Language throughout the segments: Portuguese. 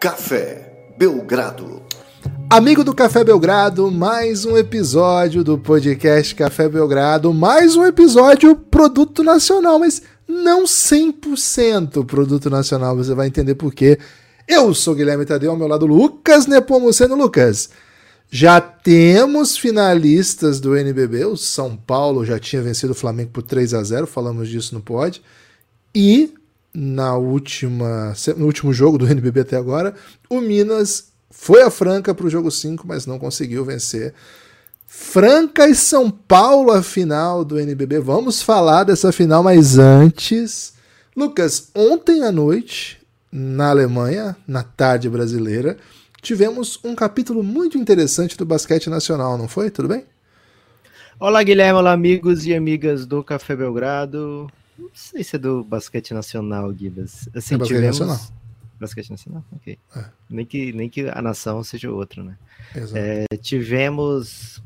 Café Belgrado. Amigo do Café Belgrado, mais um episódio do podcast Café Belgrado, mais um episódio produto nacional, mas não 100% produto nacional, você vai entender por quê. Eu sou Guilherme Tadeu, ao meu lado Lucas Nepomuceno. Lucas, já temos finalistas do NBB, o São Paulo já tinha vencido o Flamengo por 3 a 0 falamos disso no pod, e na última, no último jogo do NBB até agora, o Minas foi a Franca para o jogo 5, mas não conseguiu vencer. Franca e São Paulo a final do NBB. Vamos falar dessa final, mas antes, Lucas, ontem à noite, na Alemanha, na tarde brasileira, tivemos um capítulo muito interessante do basquete nacional, não foi? Tudo bem? Olá, Guilherme, olá, amigos e amigas do Café Belgrado. Não sei se é do basquete nacional, Gibas. Assim, é basquete tivemos... nacional. Basquete nacional? Ok. É. Nem, que, nem que a nação seja outra, né? Exato. É, tivemos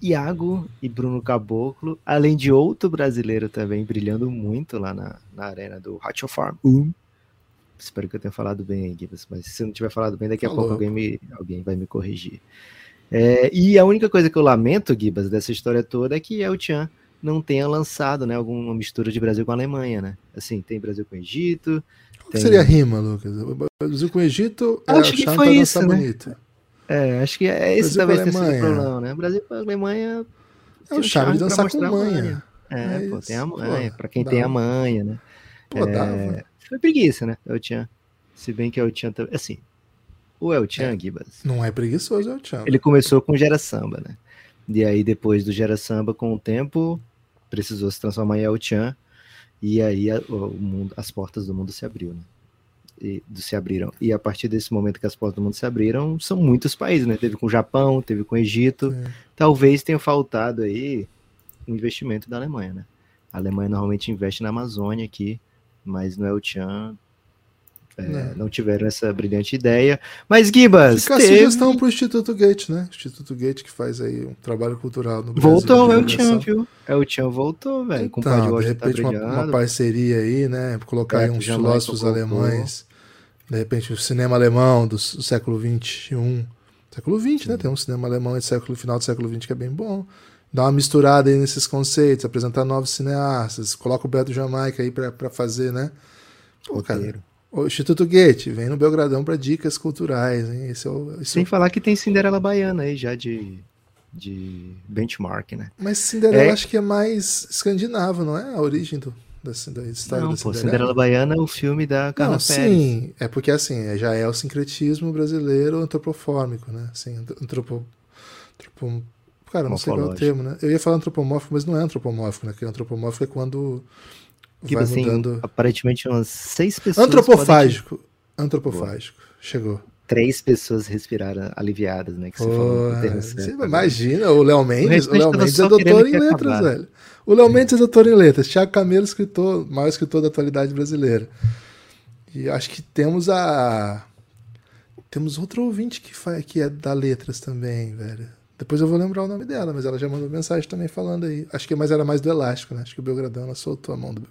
Iago e Bruno Caboclo, além de outro brasileiro também brilhando muito lá na, na arena do Hot Farm. Um. Espero que eu tenha falado bem aí, Gibas, mas se eu não tiver falado bem, daqui a Falou. pouco alguém, me, alguém vai me corrigir. É, e a única coisa que eu lamento, Gibas, dessa história toda é que El Chan não tenha lançado né, alguma mistura de Brasil com a Alemanha, né? Assim, tem Brasil com Egito. Qual tem- seria a rima, Lucas? Brasil com Egito é Acho que achar foi isso, né? bonito. É, acho que é esse Brasil talvez tenha sido o problema, né? Brasil com a Alemanha. É o charme de dançar com mostrar a manha. É, É pô, tem a pô, manha, pra quem dá tem a manha, né? Pô, dava. Foi preguiça, né? El Chan. Se bem que El Chan também. Assim, o El Chan, Gibas, Não é preguiçoso, é o Tchan. ele começou com Gera Samba, né? E aí, depois do Gera Samba, com o tempo, precisou se transformar em El Chan. E aí a- o mundo, as portas do mundo se abriu, né? E, se abriram. E a partir desse momento que as portas do mundo se abriram, são muitos países, né? Teve com o Japão, teve com o Egito. Sim. Talvez tenha faltado aí o investimento da Alemanha, né? A Alemanha normalmente investe na Amazônia aqui, mas no El Chan é, Não. não tiveram essa brilhante ideia. Mas, Gibas, Fica a teve- sugestão pro Instituto Gate, né? Instituto Gate que faz aí um trabalho cultural no Brasil. voltou o de El divulgação. Chan, viu? El Chan voltou, velho. com o Então, de Washington tá repente, uma, brilhando. uma parceria aí, né? Colocar aí Beto uns filósofos alemães. De repente, o cinema alemão do, século XXI. Século XX, né? Tem um cinema alemão do século, final do século XX que é bem bom. Dá uma misturada aí nesses conceitos, apresentar novos cineastas. Coloca o Beto Jamaica aí pra fazer, né? Pô, cara. O Instituto Goethe, vem no Belgradão pra dicas culturais, hein? Esse é o, esse é Sem o- falar que tem Cinderela Baiana aí já de, de benchmark, né? Mas Cinderela É. acho que é mais escandinavo, não é? A origem do, da, da história não, da pô, Cinderela. Cinderela Baiana é o filme da Carla Não, Pérez. sim, é porque assim, é- já é o sincretismo brasileiro antropofórmico, né? Assim, antropo, antropo, cara, não sei qual é o termo, né? Eu ia falar antropomórfico, mas não é antropomórfico, né? Porque antropomórfico é quando Que vai assim, mudando. aparentemente umas seis pessoas. podem- Antropofágico, antropofágico, chegou. Três pessoas respiraram aliviadas, né? Que você falou Pô, termo você imagina, o Léo Mendes, o Léo Mendes é doutor em letras, acabasse. velho. O Léo Mendes é doutor em letras, Thiago Camelo, escritor, maior escritor da atualidade brasileira. E acho que temos a. Temos outro ouvinte que, faz, que é da letras também, velho. Depois eu vou lembrar o nome dela, mas ela já mandou mensagem também falando aí. Acho que mais era mais do elástico, né? Acho que o Belgradão ela soltou a mão do.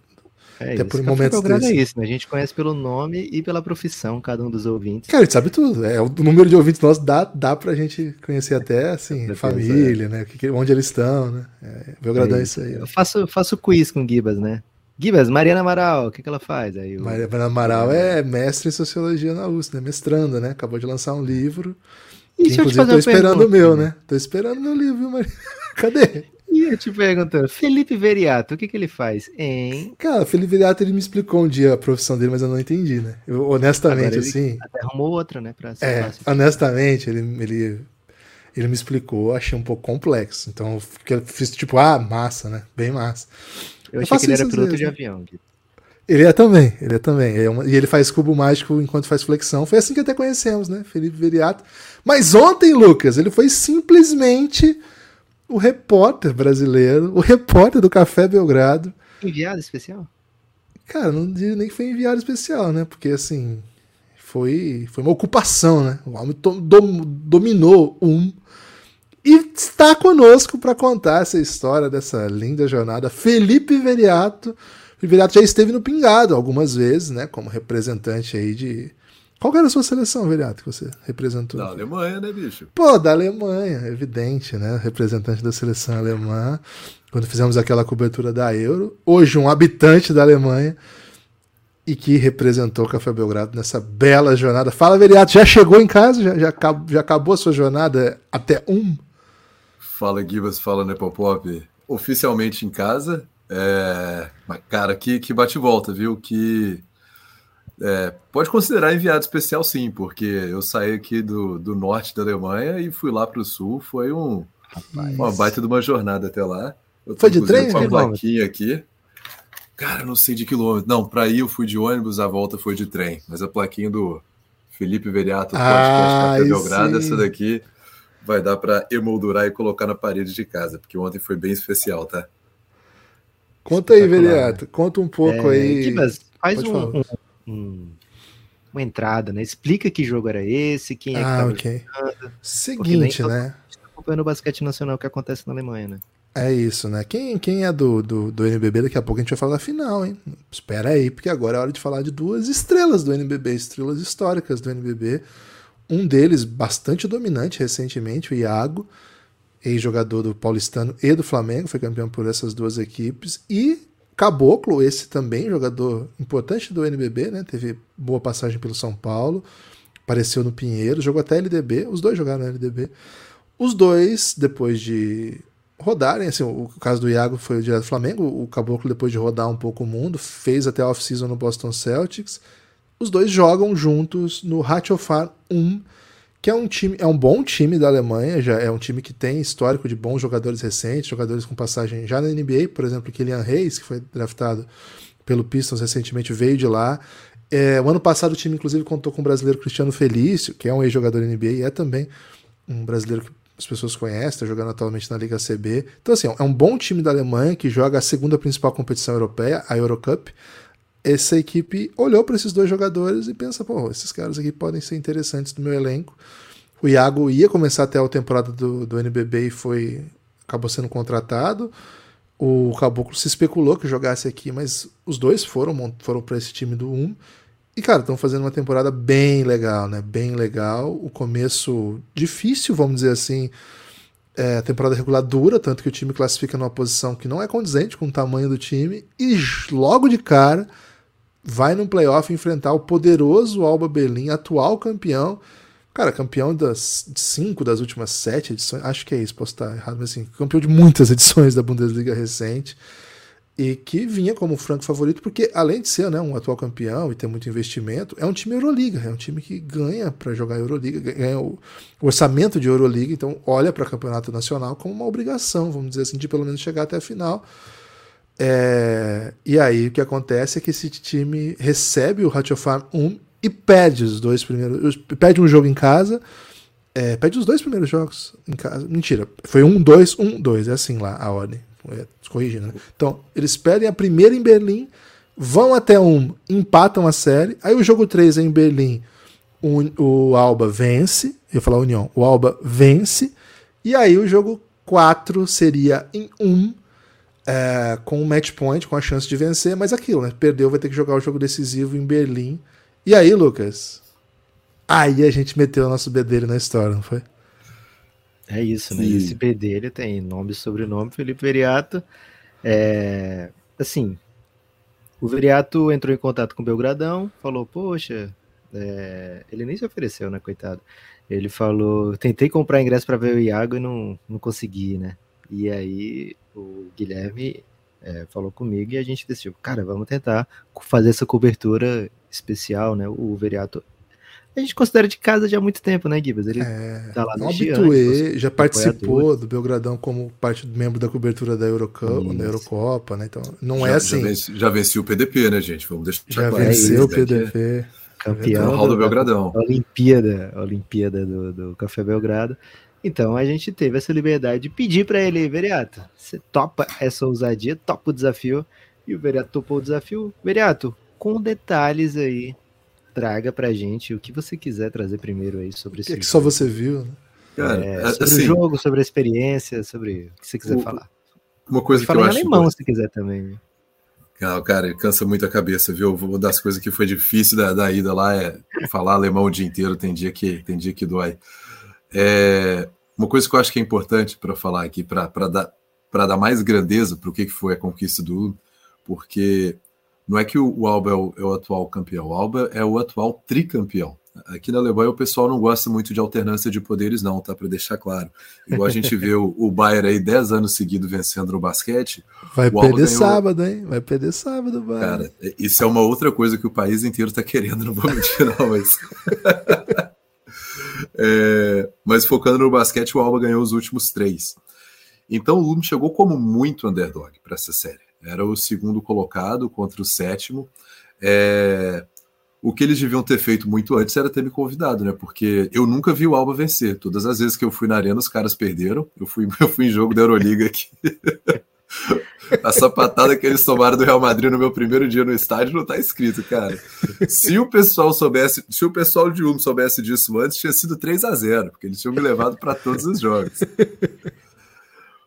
É Até isso. por momentos Belgrado é isso, né? A gente conhece pelo nome e pela profissão, cada um dos ouvintes. Cara, a gente sabe tudo. É, o número de ouvintes nossos dá, dá pra gente conhecer até, assim, família, né? que que- Onde eles estão, né? É, Belgradão é isso aí. Eu faço, faço quiz com o Gibas, né? Gibas, Mariana Amaral, o que, que ela faz? Aí Maria Mariana Amaral é mestre em sociologia na USP, né? Mestranda, né? Acabou de lançar um livro. E que, deixa eu te inclusive, fazer tô esperando o meu, né? né? Tô esperando meu livro, viu, Maria? Cadê? Eu te perguntando, Felipe Veriato, o que, que ele faz? Hein? Cara, o Felipe Viriato, ele me explicou um dia a profissão dele, mas eu não entendi, né? Eu, honestamente, assim, Até arrumou outra, né? Pra é, fácil. honestamente, ele, ele, ele me explicou, achei um pouco complexo. Então, eu fiz tipo, ah, massa, né? Bem massa. Eu eu achei que ele era piloto vezes, de né? avião. Gui. Ele é também, ele é também. Ele é uma- e ele faz cubo mágico enquanto faz flexão. Foi assim que até conhecemos, né? Felipe Veriato. Mas ontem, Lucas, ele foi simplesmente o repórter brasileiro, o repórter do Café Belgrado. Enviado especial? Cara, não diria nem que foi enviado especial, né? Porque assim, foi, foi uma ocupação, né? O homem dom- dominou um. E está conosco para contar essa história dessa linda jornada. Felipe Veriato. O Veriato já esteve no Pingado algumas vezes, né? Como representante aí de Qual era a sua seleção, Viriato, que você representou? Da Alemanha, né, bicho? Pô, da Alemanha, evidente, né? Representante da seleção alemã. Quando fizemos aquela cobertura da Euro. Hoje, um habitante da Alemanha e que representou o Café Belgrado nessa bela jornada. Fala, Veriato, já chegou em casa? Já, já, já acabou a sua jornada até um? Fala, Gibas, fala, Nepopop. Oficialmente em casa. É... Cara, que, que bate volta, viu? Que é, pode considerar enviado especial, sim, porque eu saí aqui do, do norte da Alemanha e fui lá para o sul. Foi um, uma baita de uma jornada até lá. Eu Foi de trem? Com a plaquinha aqui. Cara, não sei de quilômetro. Não, para ir eu fui de ônibus, a volta foi de trem. Mas a plaquinha do Felipe Veriato, ah, Café Belgrado, essa daqui vai dar para emoldurar e colocar na parede de casa, porque ontem foi bem especial, tá? Conta aí, Veriato. Conta um pouco é, aí. faz um, um, uma entrada, né? Explica que jogo era esse, quem é ah, que ok. Seguinte, né? acompanhando o basquete nacional que acontece na Alemanha, né? É isso, né? Quem, quem é do, do, do NBB, daqui a pouco a gente vai falar da final, hein? Espera aí, porque agora é hora de falar de duas estrelas do NBB, estrelas históricas do NBB. Um deles bastante dominante recentemente, o Iago, ex-jogador do Paulistano e do Flamengo, foi campeão por essas duas equipes. E Caboclo, esse também jogador importante do NBB, né? Teve boa passagem pelo São Paulo, apareceu no Pinheiro, jogou até LDB, os dois jogaram no LDB. Os dois, depois de rodarem, assim, o caso do Iago foi direto do Flamengo, o Caboclo depois de rodar um pouco o mundo, fez até off-season no Boston Celtics. Os dois jogam juntos no Ratiofarm 1, que é um time, é um bom time da Alemanha, já é um time que tem histórico de bons jogadores recentes, jogadores com passagem já na NBA, por exemplo, Kylian Reis, que foi draftado pelo Pistons recentemente, veio de lá. É, o ano passado o time, inclusive, contou com o brasileiro Cristiano Felício, que é um ex-jogador NBA e é também um brasileiro que as pessoas conhecem, está jogando atualmente na Liga CB. Então, assim, é um bom time da Alemanha que joga a segunda principal competição europeia, a Eurocup. Essa equipe olhou para esses dois jogadores e pensa, pô, esses caras aqui podem ser interessantes no meu elenco. O Iago ia começar até a temporada do, do NBB e foi acabou sendo contratado. O Caboclo se especulou que jogasse aqui, mas os dois foram foram para esse time do 1. E, cara, estão fazendo uma temporada bem legal, né? Bem legal. O começo difícil, vamos dizer assim. É, temporada regular dura, tanto que o time classifica numa posição que não é condizente com o tamanho do time. E logo de cara vai no playoff enfrentar o poderoso Alba Berlim, atual campeão. Cara, campeão das cinco das últimas sete edições. Acho que é isso, posso estar errado, mas assim, campeão de muitas edições da Bundesliga recente. E que vinha como franco favorito, porque além de ser né, um atual campeão e ter muito investimento, é um time Euroliga, é um time que ganha para jogar Euroliga, ganha o, orçamento de Euroliga, então olha para o campeonato nacional como uma obrigação, vamos dizer assim, de pelo menos chegar até a final. É, e aí o que acontece é que esse time recebe o Ratio Farm 1 e perde os dois primeiros. Perde um jogo em casa. É, perde os dois primeiros jogos em casa. Mentira. Foi um, dois, um, dois. É assim lá a ordem. É, corrigindo, né? Então, eles perdem a primeira em Berlim, vão até um, empatam a série. Aí o jogo 3 é em Berlim. O, o Alba vence. Eu ia falar União. O Alba vence. E aí o jogo 4 seria em 1. Um, é, com um match point, com a chance de vencer, mas aquilo, né? Perdeu, vai ter que jogar o jogo decisivo em Berlim e aí, Lucas? Aí a gente meteu o nosso bedelho na história, não foi? É isso, né? Sim. Esse bedelho tem nome e sobrenome, Felipe Veriato. É, assim, o Veriato entrou em contato com o Belgradão, falou, poxa, é, ele nem se ofereceu, né, coitado. Ele falou, tentei comprar ingresso para ver o Iago e não, não consegui, né? E aí o Guilherme é, falou comigo e a gente decidiu, cara, vamos tentar fazer essa cobertura especial, né? O Veriato. A gente considera de casa já há muito tempo, né, Gibas? Ele é, tá lá no habituê, já participou do Belgradão como parte do membro da cobertura da Eurocopa, da Eurocopa, né? Então, não já, é assim. Já, venci, já venceu o PDP, né, gente? Vamos deixar Já claro. venceu o PDP. É campeão do, do Belgradão. Da Olimpíada, Olimpíada do, do Café Belgrado. Então a gente teve essa liberdade de pedir para ele, Veriato, você topa essa ousadia, topa o desafio. E o Veriato topou o desafio. Veriato, com detalhes aí. Traga pra gente o que você quiser trazer primeiro aí sobre esse. O que, é que só você viu, né? Cara, é, sobre assim, o jogo, sobre a experiência, sobre o que você quiser o, falar. Uma coisa Pode que eu acho. alemão se quiser também. Não, cara, cansa muito a cabeça, viu? Uma das coisas que foi difícil da, da ida lá é falar alemão o dia inteiro, tem dia que, tem dia que dói. É, uma coisa que eu acho que é importante para falar aqui, para dar, dar mais grandeza para o que, que foi a conquista do Ulm, porque não é que o, o Alba é o, é o, atual campeão, o Alba é o atual tricampeão. Aqui na Alemanha o pessoal não gosta muito de alternância de poderes, não, tá? Para deixar claro. Igual a gente vê o, o Bayern aí 10 anos seguidos vencendo no basquete. Vai perder sábado, hein? Vai perder sábado, Bayern. Cara, isso é uma outra coisa que o país inteiro tá querendo, não vou mentir, não, mas. é... Mas focando no basquete, o Alba ganhou os últimos três. Então o Lume chegou como muito underdog para essa série. Era o segundo colocado contra o sétimo. É... O que eles deviam ter feito muito antes era ter me convidado, né? Porque eu nunca vi o Alba vencer. Todas as vezes que eu fui na arena, os caras perderam. Eu fui, eu fui em jogo da Euroliga aqui. A sapatada que eles tomaram do Real Madrid no meu primeiro dia no estádio não tá escrito, cara. Se o pessoal soubesse, se o pessoal de Ulm soubesse disso antes, tinha sido 3 a 0 porque eles tinham me levado para todos os jogos.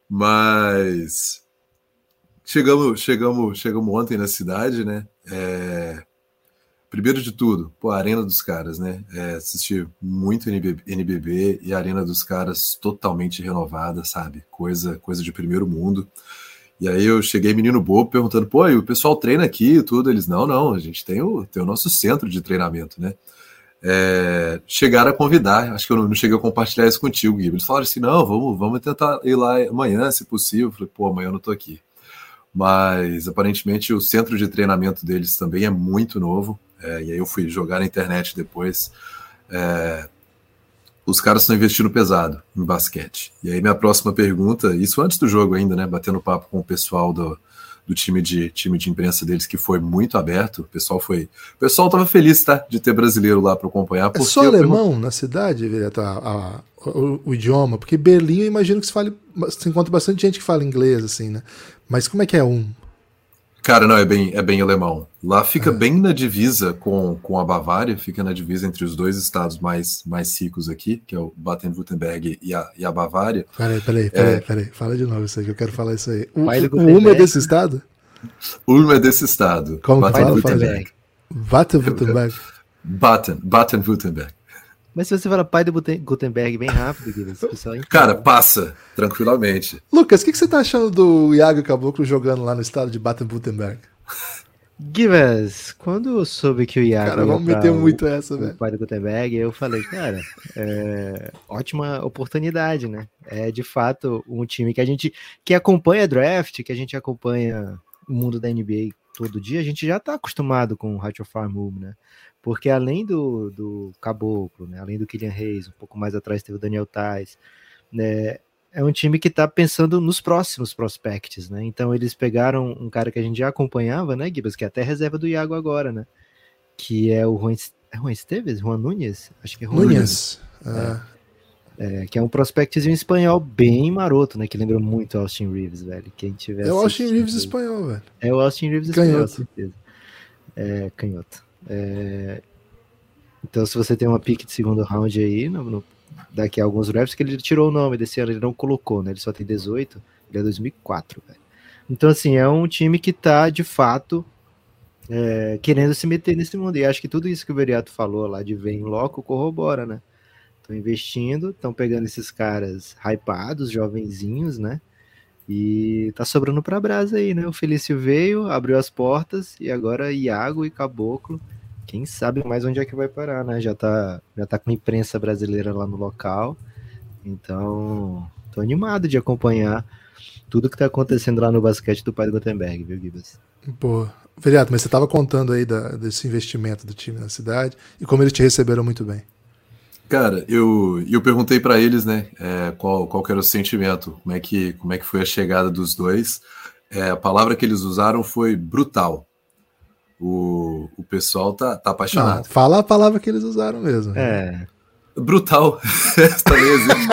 Mas chegamos, chegamos, chegamos ontem na cidade, né? É, primeiro de tudo, pô, a arena dos caras, né? É, assisti muito NBB, e a arena dos caras totalmente renovada, sabe? Coisa, coisa de primeiro mundo. E aí eu cheguei menino bobo perguntando, pô, e o pessoal treina aqui e tudo? Eles, não, não, a gente tem o, tem o nosso centro de treinamento, né? É, chegaram a convidar, acho que eu não, cheguei a compartilhar isso contigo, Gui. Eles falaram assim, não, vamos, vamos tentar ir lá amanhã, se possível. Eu falei, pô, amanhã eu não tô aqui. Mas aparentemente o centro de treinamento deles também é muito novo. É, e aí eu fui jogar na internet depois. É, os caras estão investindo pesado em basquete. E aí minha próxima pergunta, isso antes do jogo ainda, né? Batendo papo com o pessoal do, do time de time de imprensa deles que foi muito aberto. O pessoal foi, o pessoal estava feliz, tá, de ter brasileiro lá para acompanhar. É só alemão na cidade, Vireto, a, a, o, o, idioma, porque Berlim eu imagino que se fale, se encontra bastante gente que fala inglês assim, né? Mas como é que é um? Cara, não, é bem, é bem alemão. Lá fica é. bem na divisa com, com a Bavária, fica na divisa entre os dois estados mais, mais ricos aqui, que é o Baden-Württemberg e a, e a Bavária. Peraí, peraí, peraí, é... peraí. Fala de novo isso aí, que eu quero falar isso aí. O, o Ulm é desse estado? Ulm é desse estado. Como Baden-Württemberg. Baden-Württemberg. Baden, Baden-Württemberg. Mas se você fala pai do Gutenberg bem rápido, Guilherme, pessoal Cara, passa, tranquilamente. Lucas, o que, que, você tá achando do Iago Caboclo jogando lá no estado de Baden-Württemberg? Givas, quando eu soube que o Iago. Cara, vamos meter muito essa, velho. pai do Gutenberg, eu falei, cara, é, ótima oportunidade, né? É de fato um time que a gente que acompanha draft, que a gente acompanha o mundo da NBA todo dia, a gente já tá acostumado com o Ratio Farm Move, né? Porque além do, do Caboclo, né, além do Kylian Reis, um pouco mais atrás teve o Daniel Tais, né, é um time que está pensando nos próximos prospects, né? Então eles pegaram um cara que a gente já acompanhava, né, Gibas, que é até reserva do Iago agora, né? Que é o Juan, é Juan Esteves? Juan Nunes? Acho que é Juan Nunes. É. É, que é um prospectzinho espanhol bem maroto, né? Que lembra muito Austin Reeves, velho. Quem tiver é o Austin Reeves espanhol, velho. É o Austin Reeves canhoto. espanhol, certeza. É, canhoto. É... Então, se você tem uma pick de segundo round aí, no, no, daqui a alguns drafts, que ele tirou o nome desse ano, ele não colocou, né? Ele só tem 18, ele é 2004, velho. Então, assim, é um time que tá, de fato, é, querendo se meter nesse mundo. E acho que tudo isso que o Veriato falou lá de ver em loco corrobora, né? Estão investindo, estão pegando esses caras hypados, jovenzinhos, né? E tá sobrando para brasa aí, né? O Felício veio, abriu as portas e agora Iago e Caboclo. Quem sabe mais onde é que vai parar, né? Já tá, já tá com a imprensa brasileira lá no local. Então, tô animado de acompanhar tudo que tá acontecendo lá no basquete do pai Gutenberg, viu, Gibas? Pô, Feriado, mas você tava contando aí da, desse investimento do time na cidade e como eles te receberam muito bem. Cara, eu, eu perguntei para eles, né, é, qual, qual era o sentimento, como é, que, como é que foi a chegada dos dois. É, a palavra que eles usaram foi brutal. O, o pessoal tá, tá apaixonado. Não, fala a palavra que eles usaram mesmo. É. Brutal. Também existe.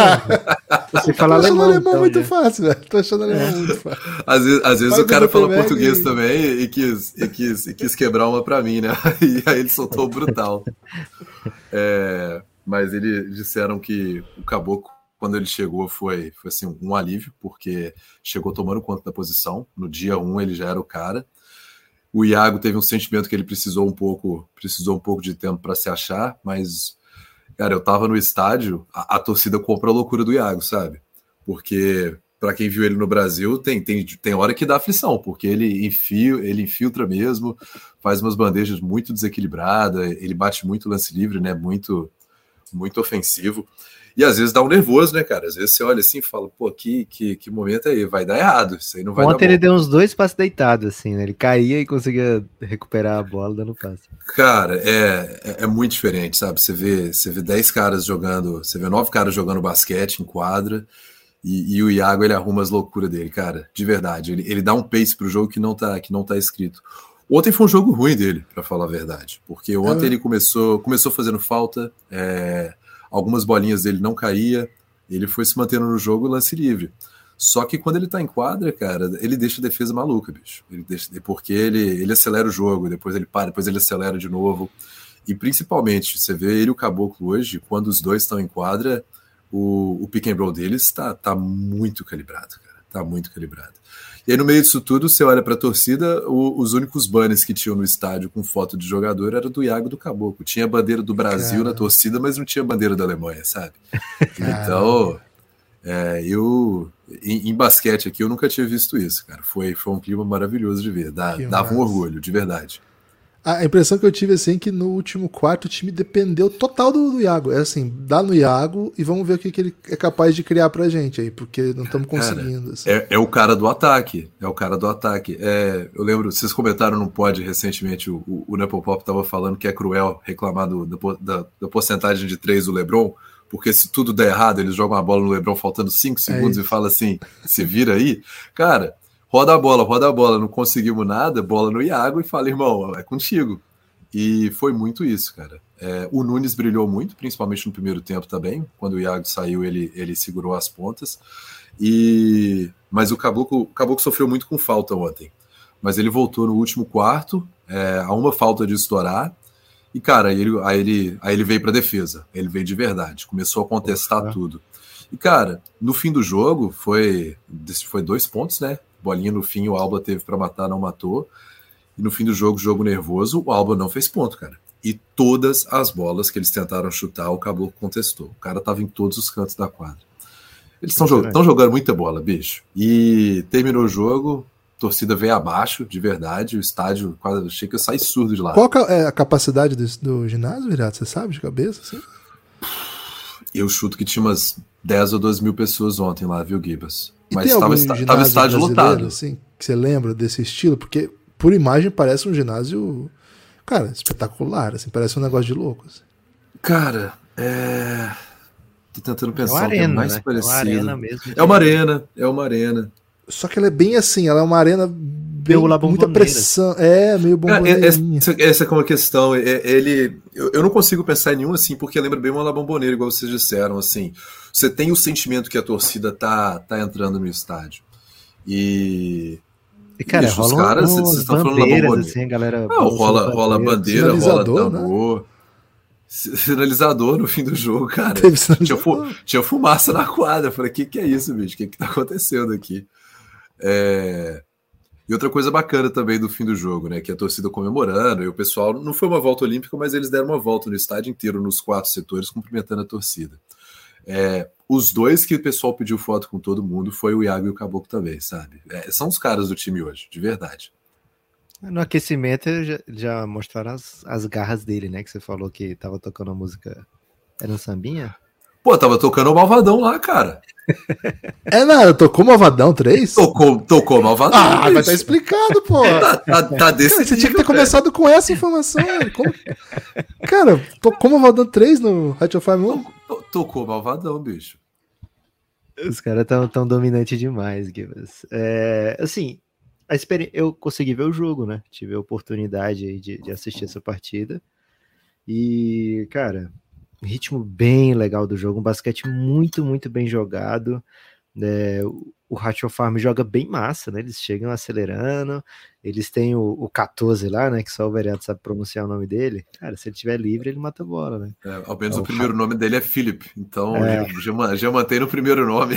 Você fala alemão, alemão então, muito né? fácil, velho. Tô achando alemão é. muito fácil. Às vezes, às vezes o cara fala português e... também e quis, e, quis, e quis quebrar uma pra mim, né? E aí ele soltou brutal. É, mas eles disseram que o Caboclo, quando ele chegou, foi, foi assim, um alívio, porque chegou tomando conta da posição. No dia 1 um, ele já era o cara. O Iago teve um sentimento que ele precisou um pouco, precisou um pouco de tempo para se achar, mas cara, eu tava no estádio, a, a torcida compra a loucura do Iago, sabe? Porque para quem viu ele no Brasil, tem, tem, tem hora que dá aflição, porque ele, enfia, ele infiltra mesmo, faz umas bandejas muito desequilibradas, ele bate muito lance livre, né? Muito, muito ofensivo. E às vezes dá um nervoso, né, cara? Às vezes você olha assim e fala, pô, que, que, que momento aí? Vai dar errado. Isso aí não vai Ontem ele deu uns dois passos deitados, assim, né? Ele caía e conseguia recuperar a bola dando passe. Cara, é, é, é muito diferente, sabe? Você vê, você vê 10 caras jogando, você vê nove caras jogando basquete em quadra. E, e, o Iago ele arruma as loucuras dele, cara, de verdade. Ele, ele dá um pace pro jogo que não tá, que não tá escrito. Ontem foi um jogo ruim dele, para falar a verdade, porque ontem é. ele começou, começou fazendo falta, é, algumas bolinhas dele não caía, ele foi se mantendo no jogo lance livre. Só que quando ele tá em quadra, cara, ele deixa a defesa maluca, bicho. Ele deixa, porque ele, ele acelera o jogo, depois ele para, depois ele acelera de novo. E principalmente, você vê ele e o Caboclo hoje, quando os dois estão em quadra, o, o pick and roll deles está tá muito calibrado, cara. Tá muito calibrado. E aí, no meio disso tudo, você olha para a torcida, o, os únicos banners que tinham no estádio com foto de jogador era do Iago do Caboclo. Tinha a bandeira do Brasil cara. na torcida, mas não tinha a bandeira da Alemanha, sabe? Cara. Então, é, eu. Em, em, basquete aqui, eu nunca tinha visto isso, cara. Foi, foi um clima maravilhoso de ver. Dá, dava um orgulho, de verdade. A impressão que eu tive assim é que no último quarto o time dependeu total do, do Iago. É assim, dá no Iago e vamos ver o que, que ele é capaz de criar pra gente aí, porque não estamos conseguindo. Assim. É, é, o cara do ataque. É o cara do ataque. É, eu lembro, vocês comentaram no pod recentemente, o, o, o Nepal Pop tava falando que é cruel reclamar do, da, da, porcentagem de três do Lebron, porque se tudo der errado, eles jogam a bola no Lebron faltando cinco é segundos é e fala assim: se vira aí. Cara roda a bola, roda a bola, não conseguimos nada, bola no Iago e fala, irmão, é contigo. E foi muito isso, cara. É, o Nunes brilhou muito, principalmente no primeiro tempo também. Quando o Iago saiu, ele, ele segurou as pontas. E Mas o Caboclo, o Caboclo sofreu muito com falta ontem. Mas ele voltou no último quarto, é, a uma falta de estourar. E, cara, aí ele, aí ele, aí ele veio para defesa. Ele veio de verdade, começou a contestar Nossa. tudo. E, cara, no fim do jogo, foi, foi dois pontos, né? Bolinha no fim, o Alba teve para matar, não matou. E no fim do jogo, jogo nervoso, o Alba não fez ponto, cara. E todas as bolas que eles tentaram chutar, o Caboclo contestou. O cara tava em todos os cantos da quadra. Eles estão jogando, jogando muita bola, bicho. E terminou o jogo, torcida veio abaixo, de verdade. O estádio quase chega a sair surdo de lá. Qual é a capacidade do, do ginásio, Virato? Você sabe de cabeça? Assim? Eu chuto que tinha umas 10 ou 12 mil pessoas ontem lá, viu, Gibas? E Mas estava estádio lotado. Assim, que você lembra desse estilo? Porque por imagem parece um ginásio, cara, espetacular, assim, parece um negócio de louco. Assim. Cara, é. Tô tentando pensar é uma arena, é mais né? parecido. É uma arena mesmo. É uma arena, é uma arena. Só que ela é bem assim, ela é uma arena bem, muita pressão. É, meio bomboneirinha. Essa, essa é uma questão. Ele, eu, eu não consigo pensar em nenhum assim, porque lembra bem uma La Bombonera, igual vocês disseram, assim você tem o sentimento que a torcida tá, tá entrando no estádio. E. E, cara, rola os caras, vocês estão falando assim, galera. Não, rola, rola bandeira, rola tambor. Né? Sinalizador no fim do jogo, cara. Tinha, fu tinha, fumaça na quadra. Eu falei, o que, que é isso, bicho? O que, que tá acontecendo aqui? É... E outra coisa bacana também do fim do jogo, né? Que a torcida comemorando, e o pessoal. Não foi uma volta olímpica, mas eles deram uma volta no estádio inteiro, nos quatro setores, cumprimentando a torcida. É, os dois que o pessoal pediu foto com todo mundo foi o Iago e o Caboclo também, sabe? É, são os caras do time hoje, de verdade. No aquecimento já, já mostraram as, as garras dele, né? Que você falou que tava tocando a música. Era um sambinha? Pô, tava tocando o Malvadão lá, cara. É nada, tocou Malvadão 3? Tocou, tocou Malvadão. Ah, mas tá explicado, pô. tá, tá, tá desse cara, Você tinha que ter começado com essa informação. Como... Cara, tocou Malvadão 3 no Hot of Fire 1? Tocou Malvadão, bicho. Os caras tão, tão dominantes demais, Gibas. É, assim, a experi... eu consegui ver o jogo, né? Tive a oportunidade de, de assistir essa partida. E, cara, ritmo bem legal do jogo, um basquete muito, muito bem jogado. É, o Ratio Farm joga bem massa, né? Eles chegam acelerando, eles têm o, o 14 lá, né? Que só o vereador sabe pronunciar o nome dele. Cara, se ele tiver livre, ele mata a bola, né? É, ao menos é, o, o primeiro nome dele é Philip, então é. já, já mantém no primeiro nome.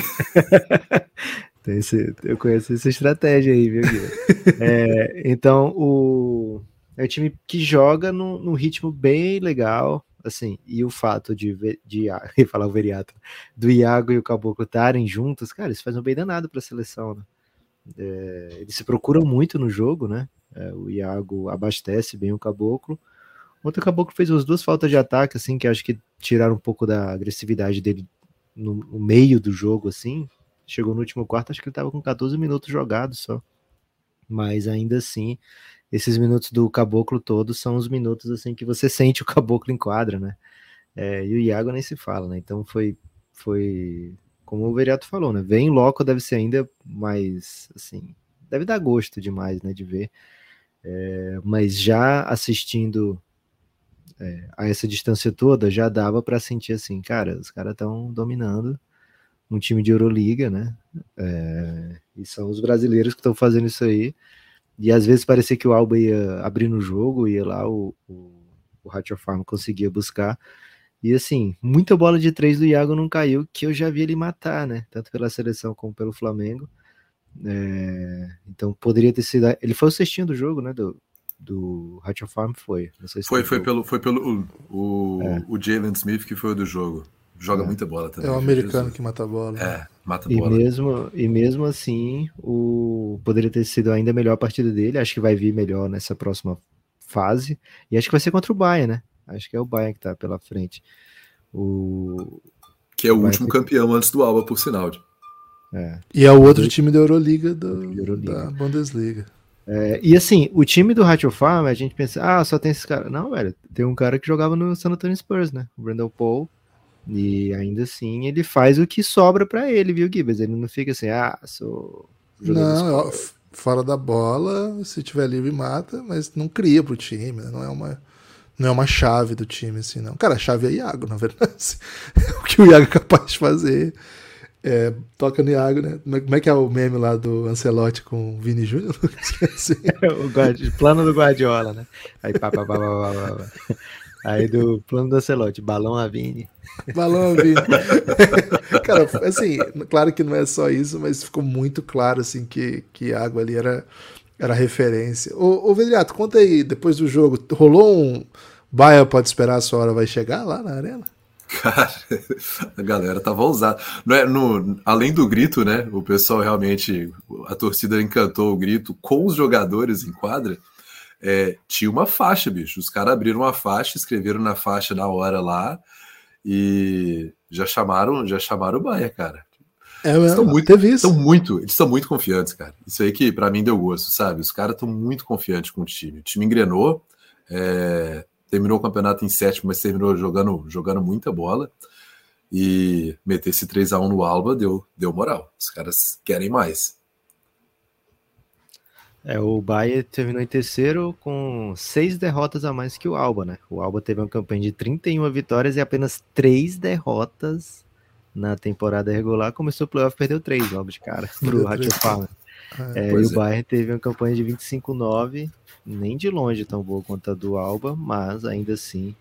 tem esse, eu conheço essa estratégia aí, viu, é, então, o, é um time que joga num, num ritmo bem legal, assim, e o fato de, de, de falar o Veriato, do Iago e o Caboclo estarem juntos, cara, isso faz um bem danado para a seleção, né? É, eles se procuram muito no jogo, né? É, o Iago abastece bem o Caboclo. Ontem o Caboclo fez as duas faltas de ataque, assim, que acho que tiraram um pouco da agressividade dele no, no meio do jogo, assim. Chegou no último quarto, acho que ele estava com 14 minutos jogados só. Mas ainda assim, esses minutos do caboclo todos são os minutos assim que você sente o caboclo em quadra, né? É, e o Iago nem se fala, né? Então foi, foi como o Veriato falou, né? Vem loco deve ser ainda mais, assim, deve dar gosto demais, né? De ver. É, mas já assistindo é, a essa distância toda, já dava para sentir assim, cara, os caras estão dominando um time de Euroliga, né? É, e são os brasileiros que estão fazendo isso aí. E às vezes parecia que o Alba ia abrir no jogo, ia lá, o, o, o Hatcher Farm conseguia buscar. E assim, muita bola de três do Iago não caiu, que eu já vi ele matar, né? Tanto pela seleção como pelo Flamengo. É, então poderia ter sido. Ele foi o cestinho do jogo, né? Do, do Hatcher Farm foi. Se foi, foi pelo, foi pelo o, o, é. o Jalen Smith que foi o do jogo. Joga é. muita bola também. É o americano Jesus. que mata a bola. É, mata a bola. E mesmo, e mesmo assim, o poderia ter sido ainda melhor a partida dele. Acho que vai vir melhor nessa próxima fase. E acho que vai ser contra o Bayern, né? Acho que é o Bayern que tá pela frente. O... Que é o, o último campeão antes do Alba, por sinal. É. E é o outro time da Euroliga, do, Euroliga. da Bundesliga. É, e assim, o time do Ratio Farm, a gente pensa, ah, só tem esse cara. Não, velho, tem um cara que jogava no San Antonio Spurs, né? O Brandon Paul e ainda assim ele faz o que sobra para ele, viu, Gibbs? Ele não fica assim, ah, sou. Não, ó, fora da bola, se tiver livre, mata, mas não cria pro time, né? não é uma. Não é uma chave do time, assim, não. Cara, a chave é Iago, na verdade. o que o Iago é capaz de fazer. É, toca no Iago, né? Como é que é o meme lá do Ancelotti com o Vini Júnior? o guardi... plano do Guardiola, né? Aí pá, pá, pá, pá, pá, pá. Aí do plano do Ancelotti, balão a Vini. Balão a Vini. Cara, assim, claro que não é só isso, mas ficou muito claro assim que, que água ali era, era referência. Ô, ô Vedriato, conta aí, depois do jogo, rolou um. Baia pode esperar, a sua hora vai chegar lá na arena? Cara, a galera tava ousada. Não é, no, além do grito, né? O pessoal realmente, a torcida encantou o grito com os jogadores em quadra é, tinha uma faixa, bicho. Os caras abriram uma faixa, escreveram na faixa na hora lá e já chamaram, já chamaram o Baia, cara. É, eles estão muito, teve isso. Estão muito, eles estão muito confiantes, cara. Isso aí que para mim deu gosto, sabe? Os caras estão muito confiantes com o time. O time engrenou, é, terminou o campeonato em sétimo, mas terminou jogando, jogando muita bola. E meter esse 3 a 1 no Alba deu, deu moral. Os caras querem mais. É, o Bayern terminou em terceiro com seis derrotas a mais que o Alba, né? O Alba teve uma campanha de 31 vitórias e apenas três derrotas na temporada regular. Começou o playoff, perdeu três logo de cara pro Ratio Farm. É, é, e o é. Bayern teve uma campanha de 25-9, nem de longe tão boa quanto a do Alba, mas ainda assim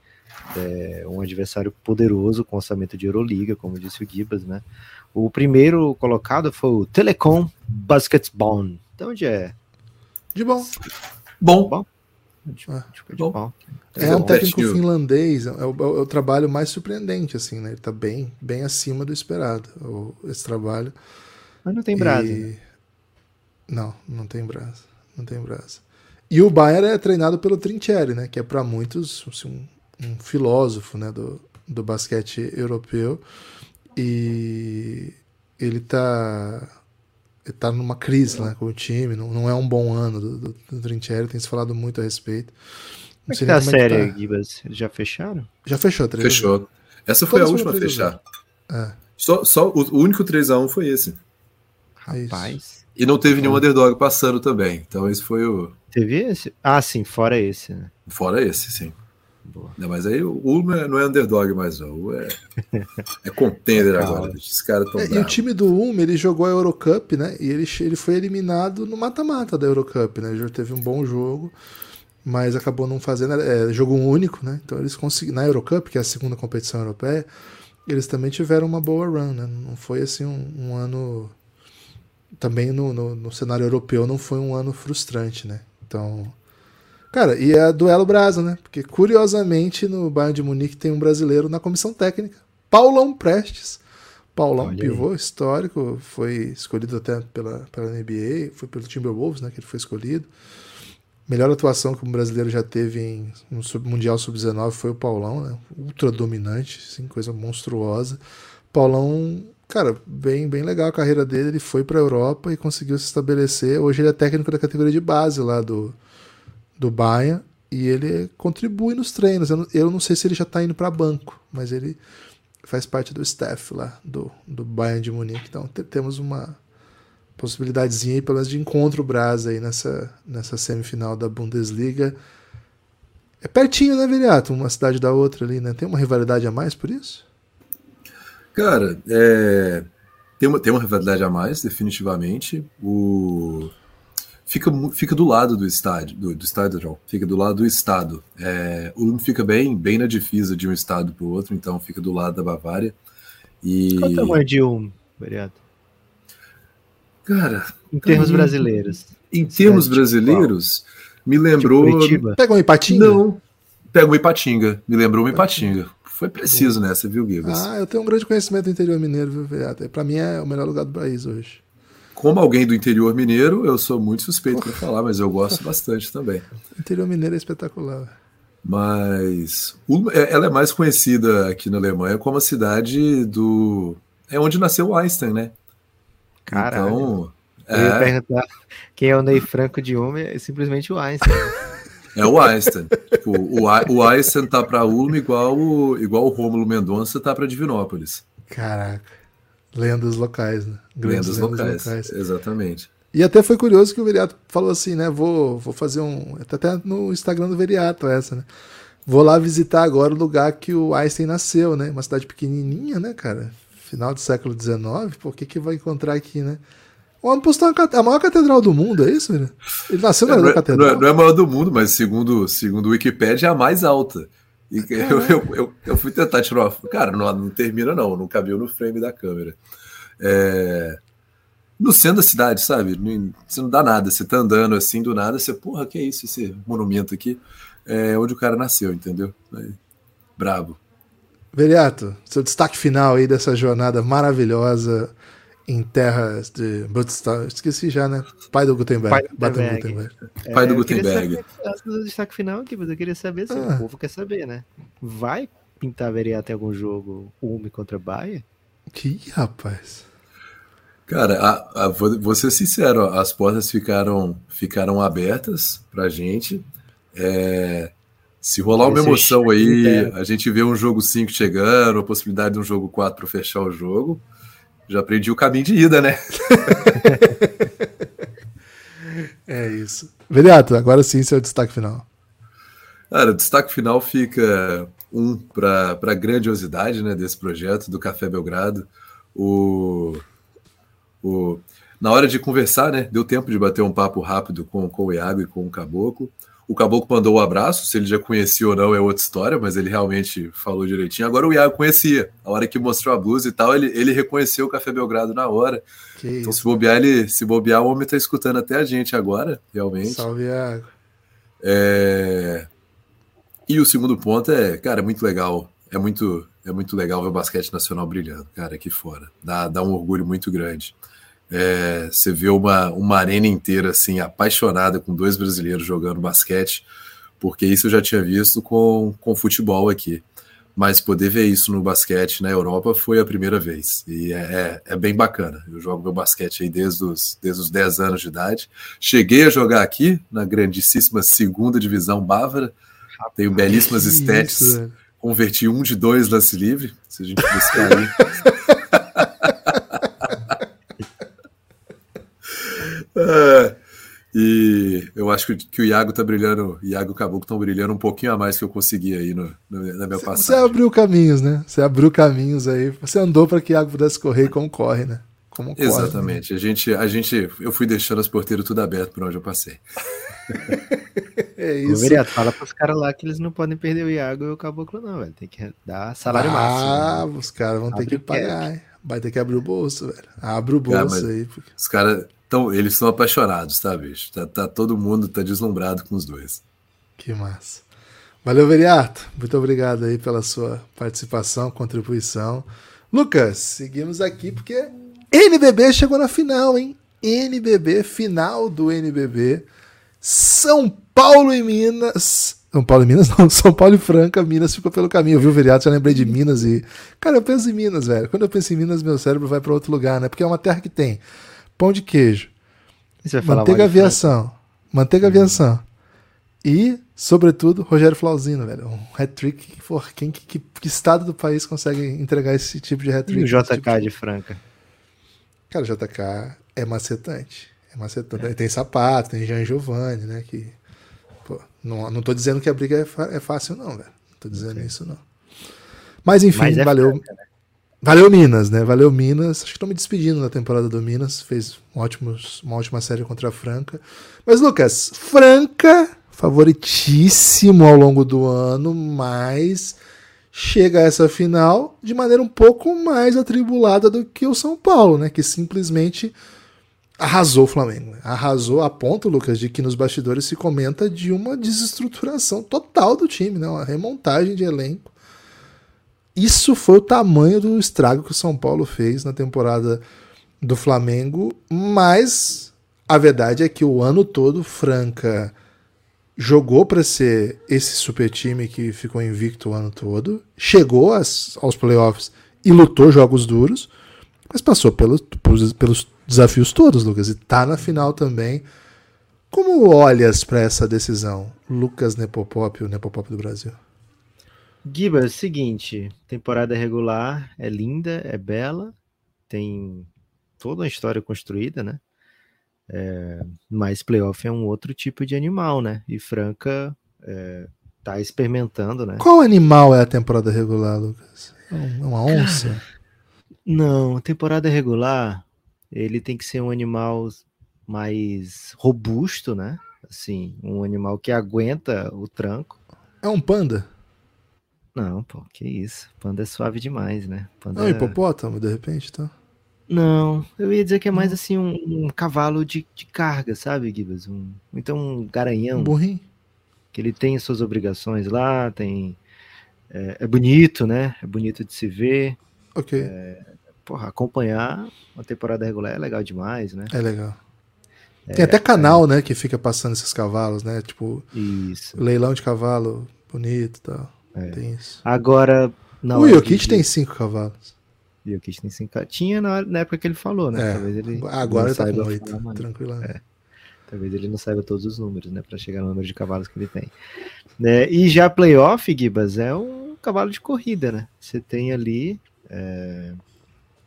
é um adversário poderoso com orçamento de Euroliga, como disse o Gibas, né? O primeiro colocado foi o Telecom Basketball. Então, onde é de bom. Bom. bom. É, bom. é um técnico finlandês, é o, é o, trabalho mais surpreendente, assim, né? Ele tá bem, bem acima do esperado, o, esse trabalho. Mas não tem brasa. E... Né? Não, não tem brasa. Não tem brasa. E o Bayern é treinado pelo Trinchieri, né? Que é para muitos assim, um, um, filósofo né? do, do basquete europeu. E ele tá está numa crise né, com o time, não, não é um bom ano do, do, do Trinchieri, tem se falado muito a respeito. Não é que tá a série, é tá. Gibas? Já fecharam? Já fechou, três Fechou. Essa foi Todas a última a fechar. É. Só, só o, o único 3x1 foi esse. Rapaz. E não teve nenhum underdog passando também. Então esse foi o. Teve esse? Ah, sim, fora esse, né? Fora esse, sim. Boa. Não, mas aí o Ulm é, não é underdog mais, não. O é, é contender agora. Esses caras tão é, E o time do Ulm, ele jogou a Eurocup, né? E ele, ele foi eliminado no mata-mata da Eurocup, né? Ele já teve um bom jogo, mas acabou não fazendo. É, jogo único, né? Então eles conseguiram. Na Eurocup, que é a segunda competição europeia, eles também tiveram uma boa run, né? Não foi assim um, um ano também no, no, no, cenário europeu não foi um ano frustrante, né? Então. Cara, e é duelo brasa, né? Porque curiosamente no Bayern de Munique tem um brasileiro na comissão técnica, Paulão Prestes. Paulão, Olha pivô aí. histórico, foi escolhido até pela, pela NBA, foi pelo Timberwolves, né? Que ele foi escolhido. Melhor atuação que um brasileiro já teve em um Mundial Sub-19 foi o Paulão, né? Ultra dominante, assim, coisa monstruosa. Paulão, cara, bem, bem legal a carreira dele. Ele foi para a Europa e conseguiu se estabelecer. Hoje ele é técnico da categoria de base lá do, do Bayern e ele contribui nos treinos. Eu não, eu não sei se ele já está indo para banco, mas ele faz parte do staff lá do, do Bayern de Munique. Então temos uma possibilidadezinha aí, pelo menos de encontro brasa aí nessa, nessa semifinal da Bundesliga. É pertinho, né, Viriato? Uma cidade da outra ali, né? Tem uma rivalidade a mais por isso? Cara, é... tem, uma, tem uma rivalidade a mais, definitivamente. O... Fica, fica do lado do estádio, do, do estádio, não, fica do lado do estado. É, o Ulm fica bem, bem na divisa de um estado para o outro, então fica do lado da Bavária. E... Qual o tamanho de Ulm, Viriato? Cara. Em termos brasileiros. Em termos brasileiros, me lembrou. Tipo Pega um Ipatinga? Não. Pega um Ipatinga. Me lembrou um Ipatinga. Foi preciso nessa, viu, Gibas? Ah, eu tenho um grande conhecimento do interior mineiro, viu, Veata? Pra mim é o melhor lugar do país hoje. Como alguém do interior mineiro, eu sou muito suspeito para falar, mas eu gosto bastante também. O interior mineiro é espetacular. Mas é, ela é mais conhecida aqui na Alemanha como a cidade do. É onde nasceu Einstein, né? Caralho. Então, eu ia é... perguntar quem é o Ney Franco de homem, é simplesmente o Einstein. É o Einstein. tipo, o, o Einstein tá para Ulm igual o, igual o Rômulo Mendonça tá para Divinópolis. Caraca. Lendas locais, né? Grandes lendas, locais, locais, Exatamente. E até foi curioso que o Veriato falou assim, né? Vou, vou fazer um. Tá até no Instagram do Veriato essa, né? Vou lá visitar agora o lugar que o Einstein nasceu, né? Uma cidade pequenininha, né, cara? final do século XIX, por que que vai encontrar aqui, né? O homem postou a maior catedral do mundo, é isso, Ele nasceu na é, catedral. Não é, não é, a maior do mundo, mas segundo, segundo o Wikipedia é a mais alta. E eu, eu, eu, eu, fui tentar tirar uma. Cara, não, não termina, não, não cabeu no frame da câmera. É, no centro da cidade, sabe? Você não dá nada, você tá andando assim do nada, você, porra, que é isso, esse monumento aqui? É onde o cara nasceu, entendeu? bravo. Veriato, seu destaque final aí dessa jornada maravilhosa em terras de Esqueci já, né? Pai do Gutenberg. Pai do Gutenberg. Gutenberg. É, Pai do Gutenberg. o destaque final aqui, mas eu queria saber se ah. o povo quer saber, né? Vai pintar Veriato em algum jogo Ulme contra Bahia? Que rapaz. Cara, a, a, vou, vou ser sincero, as portas ficaram, ficaram abertas pra gente. É, se rolar uma emoção aí, a gente vê um jogo 5 chegando, a possibilidade de um jogo 4 para fechar o jogo, já aprendi o caminho de ida, né? é isso. Veliato, agora sim seu destaque final. Cara, o destaque final fica um para a grandiosidade né, desse projeto do Café Belgrado. O, o, na hora de conversar, né, deu tempo de bater um papo rápido com, com o Iago e com o Caboclo. O Caboclo mandou o um abraço, se ele já conhecia ou não é outra história, mas ele realmente falou direitinho. Agora o Iago conhecia. A hora que mostrou a blusa e tal, ele, ele reconheceu o Café Belgrado na hora. Que então, isso. se bobear, ele, se bobear, o homem está escutando até a gente agora, realmente. Salve, Iago. É... E o segundo ponto é, cara, é muito legal. É muito, é muito legal ver o basquete nacional brilhando, cara, aqui fora. Dá, dá um orgulho muito grande. É, você vê uma, uma arena inteira assim apaixonada com dois brasileiros jogando basquete, porque isso eu já tinha visto com, com futebol aqui. Mas poder ver isso no basquete na Europa foi a primeira vez. E é, é, é bem bacana. Eu jogo meu basquete aí desde os, desde os 10 anos de idade. Cheguei a jogar aqui na grandíssima segunda divisão bávara. Tenho belíssimas. Isso, Converti um de dois lance livre. Se a gente buscar aí. É, e eu acho que, que o Iago tá brilhando, Iago e o Caboclo estão brilhando um pouquinho a mais que eu consegui aí no, no na minha passagem. Você abriu caminhos, né? Você abriu caminhos aí. Você andou para que o Iago pudesse correr como corre, né? Como corre, Exatamente. Né? A, gente, a gente, eu fui deixando as porteiras tudo aberto por onde eu passei. é isso. Ô, fala pros caras lá que eles não podem perder o Iago e o Caboclo, não, velho. Tem que dar salário ah, máximo. Ah, os caras vão ter que pagar. Vai ter que abrir o bolso, velho. Abre o bolso aí. Porque... Os caras, tão, eles são apaixonados, tá, bicho? Tá, tá todo mundo tá deslumbrado com os dois. Que massa. Valeu, Veriato. Muito obrigado aí pela sua participação, contribuição. Lucas, seguimos aqui porque NBB chegou na final, hein? NBB, final do NBB. São Paulo e Minas. São Paulo e Minas? Não, São Paulo e Franca, Minas ficou pelo caminho. Viu, Veriato? Já lembrei de Minas e. Cara, eu penso em Minas, velho. Quando eu penso em Minas, meu cérebro vai para outro lugar, né? Porque é uma terra que tem pão de queijo, manteiga aviação, manteiga hum. aviação e, sobretudo, Rogério Flauzino, velho. Um hat-trick. Quem, que, que, que, estado do país consegue entregar esse tipo de hat-trick? E o JK tipo de... Franca? Cara, o JK é macetante. É macetante. É. Tem sapato, tem Jean Giovanni, né? Que, pô, não, não tô dizendo que a briga é, é fácil, não, velho. Não tô dizendo okay. isso, não. Mas enfim, é valeu. Franca, né? Valeu Minas, né? Valeu Minas. Acho que estou me despedindo da temporada do Minas. Fez um ótimos, uma ótima série contra a Franca. Mas, Lucas, Franca favoritíssimo ao longo do ano, mas chega a essa final de maneira um pouco mais atribulada do que o São Paulo, né? Que simplesmente arrasou o Flamengo. Arrasou a ponto, Lucas, de que nos bastidores se comenta de uma desestruturação total do time, né? Uma remontagem de elenco. Isso foi o tamanho do estrago que o São Paulo fez na temporada do Flamengo, mas a verdade é que o ano todo Franca jogou para ser esse super time que ficou invicto o ano todo, chegou aos playoffs e lutou jogos duros, mas passou pelos, pelos, pelos desafios todos, Lucas, e tá na final também. Como olhas para essa decisão, Lucas Nepopop, o Nepopop do Brasil? Giba, é o seguinte, temporada regular é linda, é bela, tem toda uma história construída, né? É, mas playoff é um outro tipo de animal, né? E Franca é, tá experimentando, né? Qual animal é a temporada regular, Lucas? É uma onça? Não, temporada regular, ele tem que ser um animal mais robusto, né? Assim, um animal que aguenta o tranco. É um panda? Não, pô, que isso. Panda é suave demais, né? Panda é um hipopótamo, de repente, tá? Não, eu ia dizer que é mais assim um, um cavalo de, de, carga, sabe, Gibas? Um, então um garanhão. Um burrinho. Que ele tem suas obrigações lá, tem. É, é bonito, né? É bonito de se ver. Ok. É, porra, acompanhar uma temporada regular é legal demais, né? É legal. É, tem até canal, né, que fica passando esses cavalos, né? Tipo, isso. leilão de cavalo bonito e tal. É. Tem isso. Agora. o Yokit tem cinco cavalos. Jokic tem 5 Tinha na, na, época que ele falou, né? É, Talvez ele agora tá com 8, tranquilo. É. Talvez ele não saiba todos os números, né? Para chegar no número de cavalos que ele tem. É, e já playoff, Gibas, é um cavalo de corrida, né? Você tem ali. É,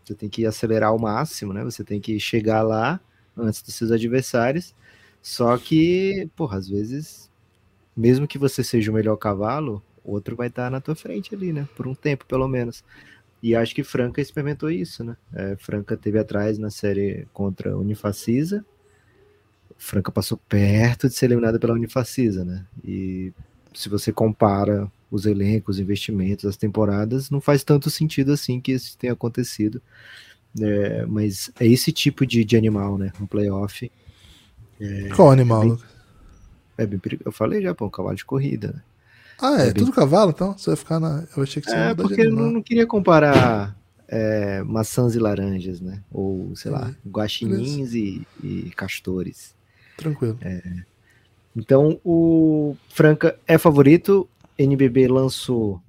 você tem que acelerar ao máximo, né? Você tem que chegar lá antes dos seus adversários. Só que, porra, às vezes, mesmo que você seja o melhor cavalo, outro vai estar na tua frente ali, né? Por um tempo, pelo menos. E acho que Franca experimentou isso, né? É, Franca teve atrás na série contra Unifacisa. Franca passou perto de ser eliminada pela Unifacisa, né? E se você compara os elencos, os investimentos, as temporadas, não faz tanto sentido assim que isso tenha acontecido. É, mas é esse tipo de, de animal, né? Um playoff. É, Qual animal, é bem, é bem, Eu falei já, pô, um cavalo de corrida, né? Ah, é, é tudo cavalo, então? Você vai ficar na. Eu achei que você É, porque eu não, queria comparar é, maçãs e laranjas, né? Ou, sei lá, guaxinins e, e, castores. Tranquilo. É. Então, o Franca é favorito. NBB lançou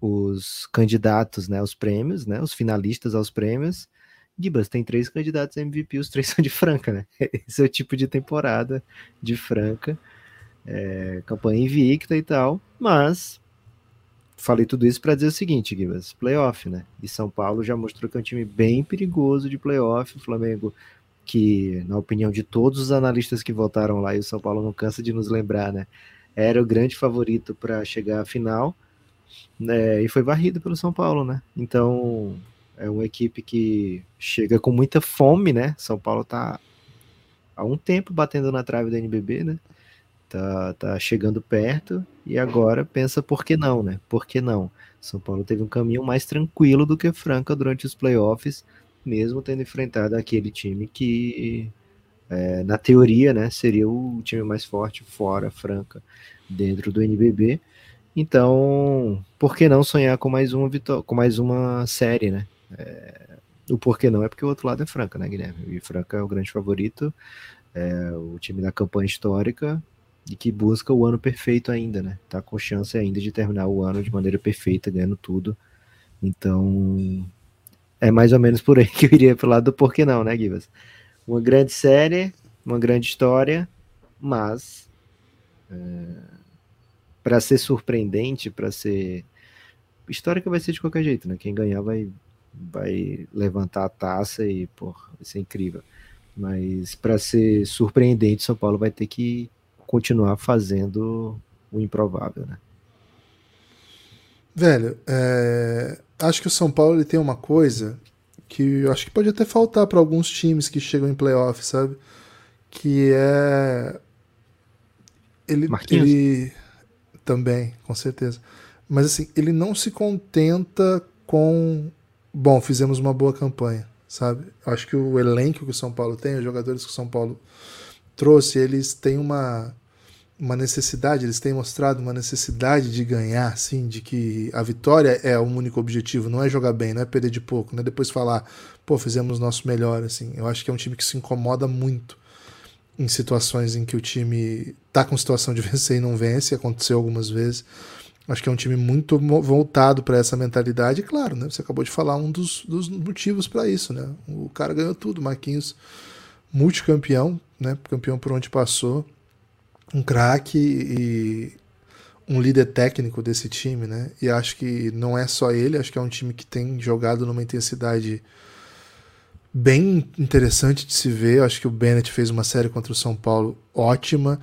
os candidatos né, aos prêmios, né? Os finalistas aos prêmios. Gibas tem três candidatos a MVP, os três são de Franca, né? Esse é o tipo de temporada de Franca é, campanha invicta e tal, mas falei tudo isso para dizer o seguinte, Gibas, playoff, né? E São Paulo já mostrou que é um time bem perigoso de playoff, o Flamengo que, na opinião de todos os analistas que votaram lá, e o São Paulo não cansa de nos lembrar, né? Era o grande favorito para chegar à final, né? E foi varrido pelo São Paulo, né? Então, é uma equipe que chega com muita fome, né? São Paulo tá há um tempo batendo na trave da NBB, né? Tá, tá chegando perto e agora pensa por que não, né? Por que não? São Paulo teve um caminho mais tranquilo do que Franca durante os playoffs, mesmo tendo enfrentado aquele time que, é, na teoria, né, seria o time mais forte fora Franca dentro do NBB. Então, por que não sonhar com mais uma vitória, com mais uma série, né? É, o porquê não é porque o outro lado é Franca, né, Guilherme? E Franca é o grande favorito, é o time da campanha histórica e que busca o ano perfeito ainda, né? Tá com chance ainda de terminar o ano de maneira perfeita, ganhando tudo. Então, é mais ou menos por aí que eu iria pro lado do porquê não, né, Givas? Uma grande série, uma grande história, mas é para ser surpreendente, para ser histórica vai ser de qualquer jeito, né? Quem ganhar vai vai levantar a taça e, pô, vai ser incrível. Mas para ser surpreendente, São Paulo vai ter que continuar fazendo o improvável, né? Velho, é... acho que o São Paulo ele tem uma coisa que eu acho que pode até faltar para alguns times que chegam em playoff, sabe? Que é ele, Marquinhos. ele também, com certeza. Mas assim, ele não se contenta com. Bom, fizemos uma boa campanha, sabe? Acho que o elenco que o São Paulo tem, os jogadores que o São Paulo trouxe, eles têm uma, uma necessidade, eles têm mostrado uma necessidade de ganhar, assim, de que a vitória é o único objetivo, não é jogar bem, não é perder de pouco, não é depois falar, pô, fizemos nosso melhor, assim. Eu acho que é um time que se incomoda muito em situações em que o time tá com situação de vencer e não vence, aconteceu algumas vezes. Acho que é um time muito voltado para essa mentalidade, e claro, né? Você acabou de falar um dos, dos motivos para isso, né? O cara ganhou tudo, Marquinhos, multicampeão, né? Campeão por onde passou, um craque e um líder técnico desse time, né? E acho que não é só ele, acho que é um time que tem jogado numa intensidade bem interessante de se ver. Acho que o Bennett fez uma série contra o São Paulo ótima.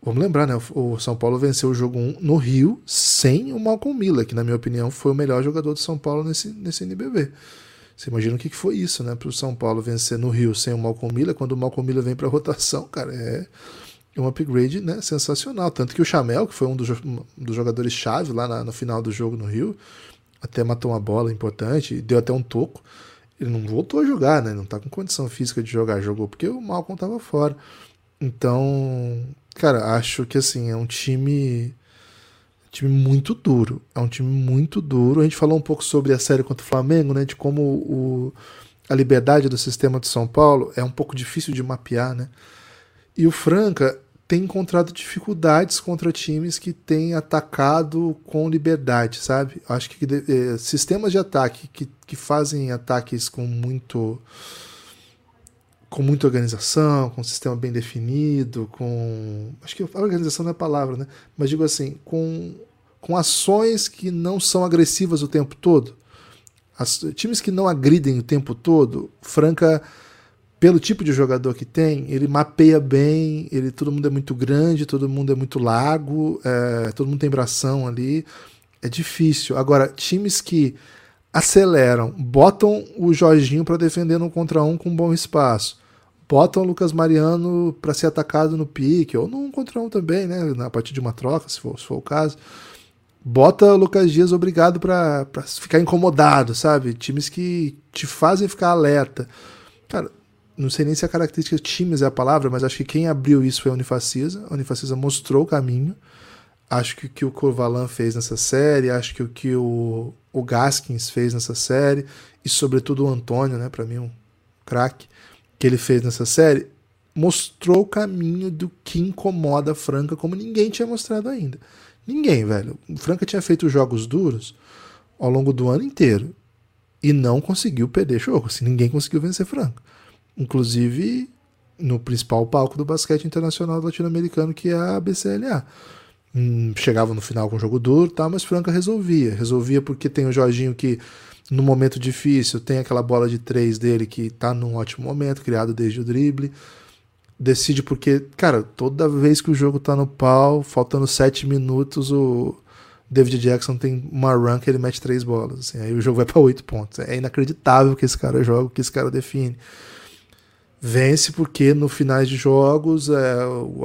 Vamos lembrar, né? O São Paulo venceu o jogo 1 no Rio sem o Malcolm Miller, que na minha opinião foi o melhor jogador do São Paulo nesse, nesse NBB. Você imagina o que, foi isso, né? Para o São Paulo vencer no Rio sem o Malcolm Miller, quando o Malcolm Miller vem para rotação, cara, é um upgrade né, sensacional. Tanto que o Chamel, que foi um dos, dos jogadores-chave lá na, no final do jogo no Rio, até matou uma bola importante, deu até um toco ele não voltou a jogar, né? Não tá com condição física de jogar. Jogou porque o Malcolm tava fora. Então, cara, acho que assim, é um time. Time muito duro. É um time muito duro. A gente falou um pouco sobre a série contra o Flamengo, né? De como o, a liberdade do sistema de São Paulo é um pouco difícil de mapear, né? E o Franca tem encontrado dificuldades contra times que têm atacado com liberdade, sabe? Acho que eh, sistemas de ataque que, que fazem ataques com muito com muita organização, com um sistema bem definido, com acho que organização não é a palavra, né? Mas digo assim, com com ações que não são agressivas o tempo todo. As, times que não agridem o tempo todo, Franca pelo tipo de jogador que tem, ele mapeia bem, ele todo mundo é muito grande, todo mundo é muito largo, é, todo mundo tem bração ali. É difícil. Agora, times que aceleram, botam o Jorginho para defender no contra um com um bom espaço, botam o Lucas Mariano para ser atacado no pique, ou num contra um também, né? A partir de uma troca, se for, se for o caso. Bota Lucas Dias obrigado para ficar incomodado, sabe? Times que te fazem ficar alerta. Cara, não sei nem se a característica times é a palavra, mas acho que quem abriu isso foi a Unifacisa. A Unifacisa mostrou o caminho. Acho que o que o Corvalan fez nessa série, acho que o que o, o Gaskins fez nessa série, e sobretudo o Antônio, né, para mim um craque, que ele fez nessa série, mostrou o caminho do que incomoda a Franca como ninguém tinha mostrado ainda. Ninguém, velho. O Franca tinha feito jogos duros ao longo do ano inteiro e não conseguiu perder jogo. Assim, ninguém conseguiu vencer Franca inclusive no principal palco do basquete internacional latino-americano, que é a BCLA. Hum, chegava no final com jogo duro, tá, mas Franca resolvia. Resolvia porque tem o Jorginho que, no momento difícil, tem aquela bola de três dele que tá num ótimo momento, criado desde o drible. Decide porque, cara, toda vez que o jogo tá no pau, faltando sete minutos, o David Jackson tem uma run que ele mete três bolas. Assim, aí o jogo vai para oito pontos. É inacreditável que esse cara joga, que esse cara define. Vence porque no finais de jogos é,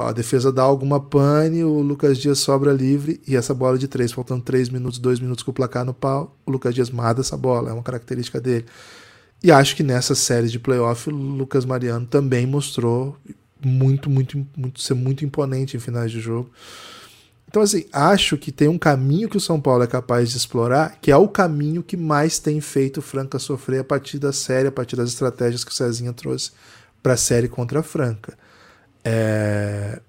a defesa dá alguma pane, o Lucas Dias sobra livre e essa bola de três, faltando três minutos, dois minutos com o placar no pau, o Lucas Dias mata essa bola, é uma característica dele. E acho que nessa série de playoff o Lucas Mariano também mostrou muito, muito, muito ser muito imponente em finais de jogo. Então, assim, acho que tem um caminho que o São Paulo é capaz de explorar, que é o caminho que mais tem feito o Franca sofrer a partir da série, a partir das estratégias que o Cezinha trouxe para a série contra a Franca. É...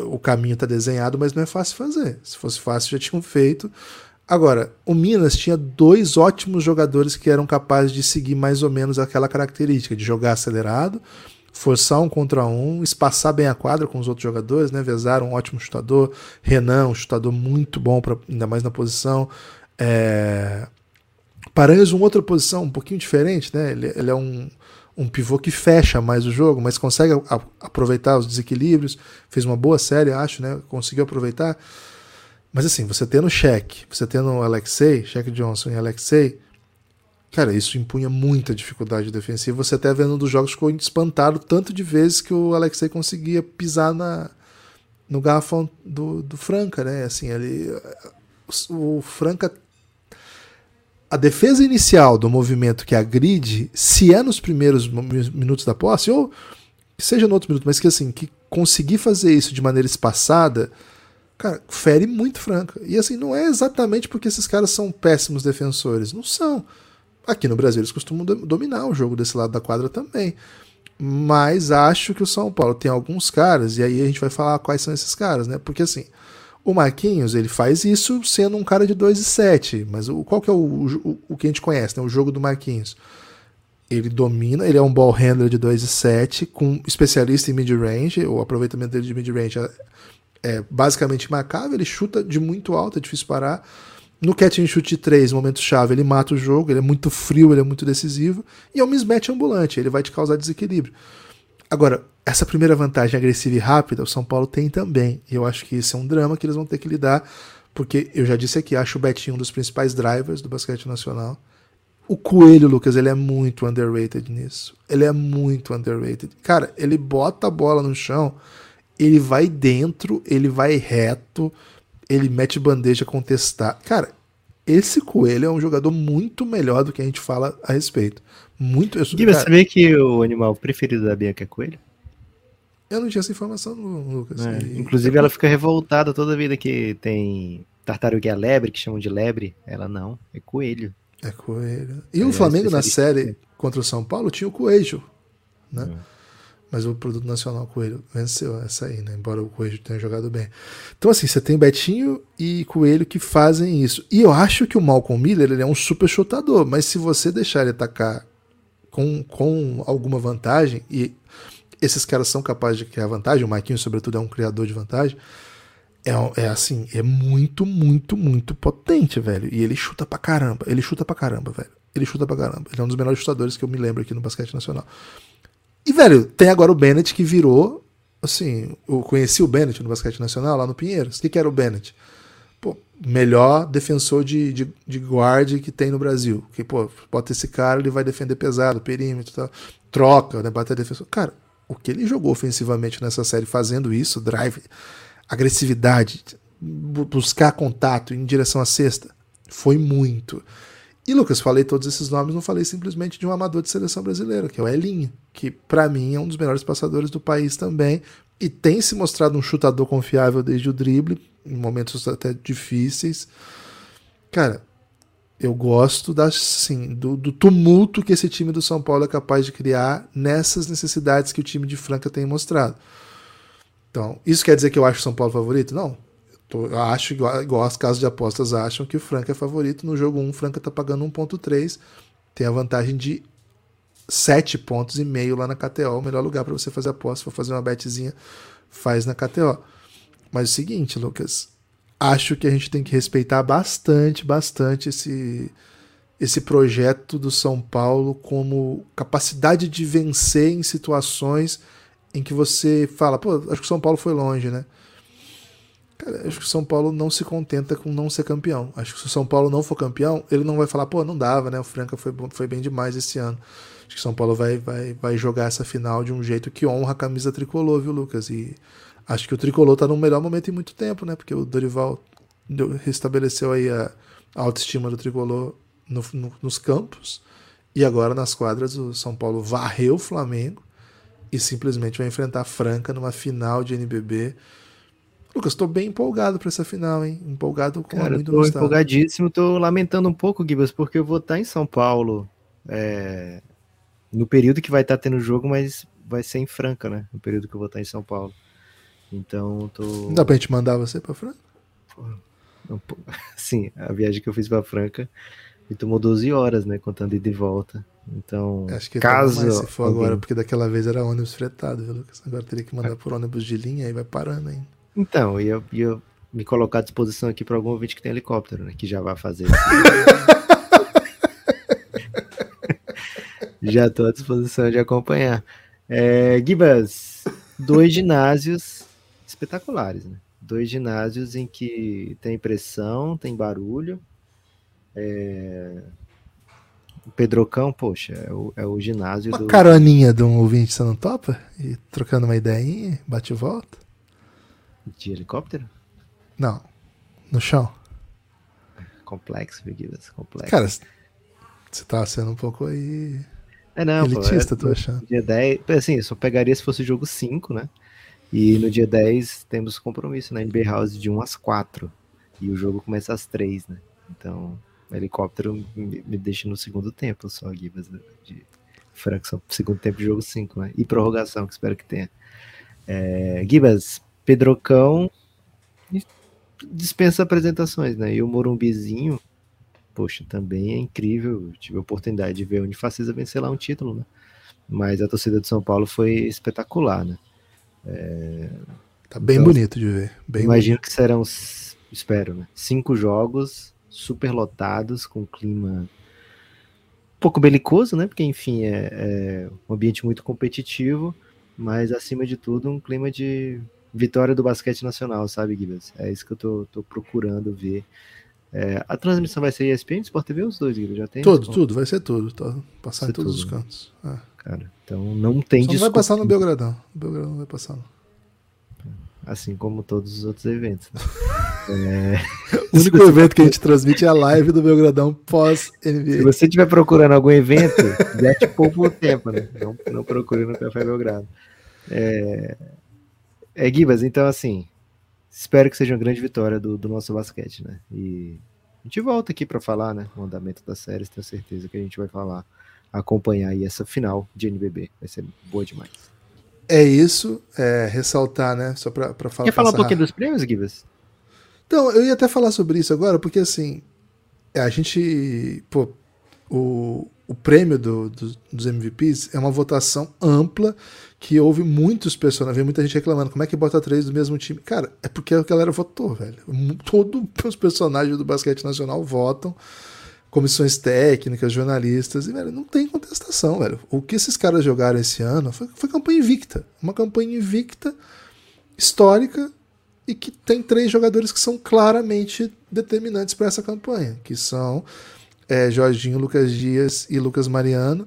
O caminho está desenhado, mas não é fácil fazer. Se fosse fácil, já tinham feito. Agora, o Minas tinha dois ótimos jogadores que eram capazes de seguir mais ou menos aquela característica de jogar acelerado forçar um contra um, espaçar bem a quadra com os outros jogadores, né? Vezar um ótimo chutador, Renan, um chutador muito bom, pra, ainda mais na posição. É... Paranhos, uma outra posição um pouquinho diferente, né? Ele, ele é um, um pivô que fecha mais o jogo, mas consegue a, aproveitar os desequilíbrios. Fez uma boa série, acho, né? Conseguiu aproveitar. Mas assim, você tendo Cheque, você tendo Alexei, Cheque Johnson e Alexei, Cara, isso impunha muita dificuldade defensiva. Você até vendo dos jogos ficou espantado tanto de vezes que o Alexei conseguia pisar na, no garrafão do, do Franca, né? Assim, ele, o, o Franca. A defesa inicial do movimento que agride, se é nos primeiros minutos da posse, ou seja no outro minuto, mas que assim, que conseguir fazer isso de maneira espaçada, cara, fere muito Franca. E assim, não é exatamente porque esses caras são péssimos defensores. Não são. Aqui no Brasil eles costumam dominar o jogo desse lado da quadra também. Mas acho que o São Paulo tem alguns caras, e aí a gente vai falar quais são esses caras, né? Porque assim, o Marquinhos, ele faz isso sendo um cara de 2 e 7, mas o, qual que é o, o, o, que a gente conhece, né? O jogo do Marquinhos. Ele domina, ele é um ball handler de 2 e 7, com especialista em mid-range, o aproveitamento dele de mid-range é, é basicamente marcável, ele chuta de muito alto, é difícil parar. No catch and shoot 3, momento-chave, ele mata o jogo, ele é muito frio, ele é muito decisivo. E é um mismatch ambulante, ele vai te causar desequilíbrio. Agora, essa primeira vantagem agressiva e rápida, o São Paulo tem também. E eu acho que isso é um drama que eles vão ter que lidar, porque eu já disse aqui, acho o Betinho um dos principais drivers do basquete nacional. O Coelho, Lucas, ele é muito underrated nisso. Ele é muito underrated. Cara, ele bota a bola no chão, ele vai dentro, ele vai reto ele mete bandeja contestar. Cara, esse Coelho é um jogador muito melhor do que a gente fala a respeito. Muito. Eu, Gui, você sabia que o animal preferido da Bianca é coelho? Eu não tinha essa informação, Lucas. É, e... Inclusive, ela fica revoltada toda vida que tem tartaruga lebre, que chamam de lebre. Ela não, é coelho. É coelho. E é, o Flamengo na série contra o São Paulo tinha o coelho, né? É mas o produto nacional Coelho venceu essa aí, né? Embora o Coelho tenha jogado bem. Então, assim, você tem Betinho e Coelho que fazem isso. E eu acho que o Malcolm Miller ele é um super chutador, mas se você deixar ele atacar com, com alguma vantagem, e esses caras são capazes de criar vantagem, o Marquinhos, sobretudo, é um criador de vantagem. É, é assim, é muito, muito, muito potente, velho. E ele chuta pra caramba. Ele chuta pra caramba, velho. Ele chuta pra caramba. Ele é um dos melhores chutadores que eu me lembro aqui no basquete nacional. E, velho, tem agora o Bennett que virou. Assim, eu conheci o Bennett no basquete nacional lá no Pinheiros. O que, que era o Bennett? Pô, melhor defensor de, de, de guard que tem no Brasil. Que, pô, bota esse cara, ele vai defender pesado, perímetro, tal. troca, né, bater defensor. Cara, o que ele jogou ofensivamente nessa série fazendo isso, drive, agressividade, buscar contato em direção à cesta, foi muito. E Lucas, falei todos esses nomes, não falei simplesmente de um amador de seleção brasileira, que é o Elinho, que para mim é um dos melhores passadores do país também e tem se mostrado um chutador confiável desde o drible, em momentos até difíceis. Cara, eu gosto da, assim, do, do, tumulto que esse time do São Paulo é capaz de criar nessas necessidades que o time de Franca tem mostrado. Então, isso quer dizer que eu acho o São Paulo favorito? Não. Eu acho, igual, igual as casas de apostas acham, que o Franca é favorito. No jogo 1, o Franca tá pagando 1.3. Tem a vantagem de 7 pontos e meio lá na KTO. O melhor lugar para você fazer aposta, for fazer uma betzinha, faz na KTO. Mas é o seguinte, Lucas, acho que a gente tem que respeitar bastante, bastante esse esse projeto do São Paulo como capacidade de vencer em situações em que você fala, pô, acho que o São Paulo foi longe, né? Cara, acho que o São Paulo não se contenta com não ser campeão. Acho que se o São Paulo não for campeão, ele não vai falar, pô, não dava, né? O Franca foi, foi bem demais esse ano. Acho que São Paulo vai, vai, vai jogar essa final de um jeito que honra a camisa tricolor, viu, Lucas? E acho que o tricolor tá no melhor momento em muito tempo, né? Porque o Dorival restabeleceu aí a autoestima do tricolor no, no, nos campos. E agora nas quadras o São Paulo varreu o Flamengo e simplesmente vai enfrentar a Franca numa final de NBB. Lucas, estou bem empolgado para essa final, hein? Empolgado com Cara, muito tô empolgadíssimo, tô lamentando um pouco, Gibas, porque eu vou estar em São Paulo é, no período que vai estar tendo jogo, mas vai ser em Franca, né? No período que eu vou estar em São Paulo. Então, tô. Não dá pra gente mandar você para Franca? Sim, a viagem que eu fiz para Franca e tomou 12 horas, né? Contando ida e volta. Então, Acho que caso. Mais se for alguém... agora, porque daquela vez era ônibus fretado, viu, Lucas? Agora teria que mandar por ônibus de linha e vai parando ainda. Então, ia, ia me colocar à disposição aqui para algum ouvinte que tem helicóptero, né? Que já vai fazer. já estou à disposição de acompanhar. É, Gibas, dois ginásios espetaculares, né? Dois ginásios em que tem pressão, tem barulho. É... O Pedrocão, poxa, é o, é o ginásio uma do. caroninha de um ouvinte, você não topa? E trocando uma ideinha, bate e volta? De helicóptero? Não. No chão. Complexo, Gibas, complexo. Cara, você tá sendo um pouco aí. É, não, elitista, pô, é, tô achando. Dia 10, assim, eu só pegaria se fosse jogo 5, né? E no dia 10 temos compromisso na NBA House de 1 às 4. E o jogo começa às 3, né? Então, o helicóptero me, me deixa no segundo tempo só, Gibas, de Franca, segundo tempo de jogo 5, né? E prorrogação, que espero que tenha. É, Gibas, Pedrocão dispensa apresentações, né? E o Morumbizinho, poxa, também é incrível. tive a oportunidade de ver o Unifacisa vencer lá um título, né? Mas a torcida de São Paulo foi espetacular, né? É... Tá bem então, bonito de ver. Bem imagino bonito. que serão, espero, né? Cinco jogos super lotados, com clima um pouco belicoso, né? Porque, enfim, é, é um ambiente muito competitivo, mas acima de tudo, um clima de vitória do basquete nacional, sabe, Guilherme? É isso que eu tô, tô procurando ver. É, a transmissão vai ser ESPN, Sport TV os dois, Guilherme? Já tem? Tudo, tudo, vai ser tudo. Tá, passar em todos tudo. os cantos. É. Cara, então não tem Só não vai passar no Belgradão. O Belgradão vai passar. Não. Assim como todos os outros eventos. Né? é... O único evento que a gente transmite é a live do Belgradão pós-NBA. Se você estiver procurando algum evento, já te poupa o tempo, né? Não, não procure no Café Belgrado. É, é, Gibas, então assim, espero que seja uma grande vitória do, do nosso basquete, né? E a gente volta aqui para falar, né? O andamento das séries, tenho certeza que a gente vai falar, acompanhar aí essa final de NBB. Vai ser boa demais. É isso, é, ressaltar, né? Só para falar. Quer falar um pouquinho dos prêmios, Gibas? Então, eu ia até falar sobre isso agora, porque assim, a gente, pô, o, o prêmio do, do, dos MVPs é uma votação ampla que houve muitos personagens, muita gente reclamando, como é que bota três do mesmo time? Cara, é porque a galera votou, velho. Todos os personagens do basquete nacional votam, comissões técnicas, jornalistas, e, velho, não tem contestação, velho. O que esses caras jogaram esse ano foi, foi campanha invicta. Uma campanha invicta, histórica, e que tem três jogadores que são claramente determinantes para essa campanha, que são é, Jorginho, Lucas Dias e Lucas Mariano.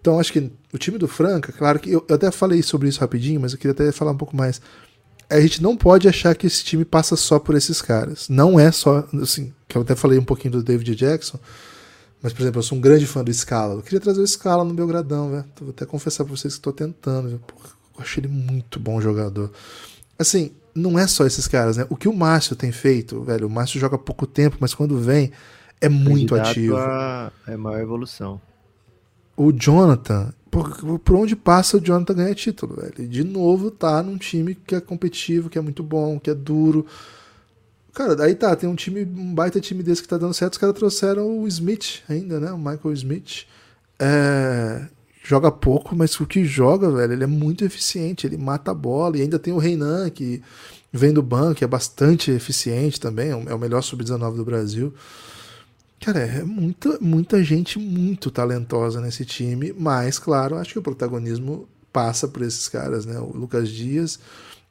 Então acho que o time do Franca, claro que eu, eu, até falei sobre isso rapidinho, mas eu queria até falar um pouco mais. A gente não pode achar que esse time passa só por esses caras. Não é só, assim, que eu até falei um pouquinho do David Jackson, mas por exemplo, eu sou um grande fã do Scala. Eu queria trazer o Scala no Belgradão, velho. Vou até confessar pra vocês que estou tentando, velho. eu achei ele muito bom jogador. Assim, não é só esses caras, né? O que o Márcio tem feito, velho, o Márcio joga pouco tempo, mas quando vem é muito ativo. A, é maior evolução o Jonathan, por, por, onde passa o Jonathan ganha título, velho. E de novo tá num time que é competitivo, que é muito bom, que é duro. Cara, daí tá, tem um time, um baita time desse que tá dando certo, os caras trouxeram o Smith ainda, né? O Michael Smith. É, joga pouco, mas o que joga, velho, ele é muito eficiente, ele mata a bola. E ainda tem o Reinan, que vem do banco, que é bastante eficiente também, é o é melhor sub-19 do Brasil. Cara, é muita, muita gente muito talentosa nesse time, mas, claro, acho que o protagonismo passa por esses caras, né? O Lucas Dias,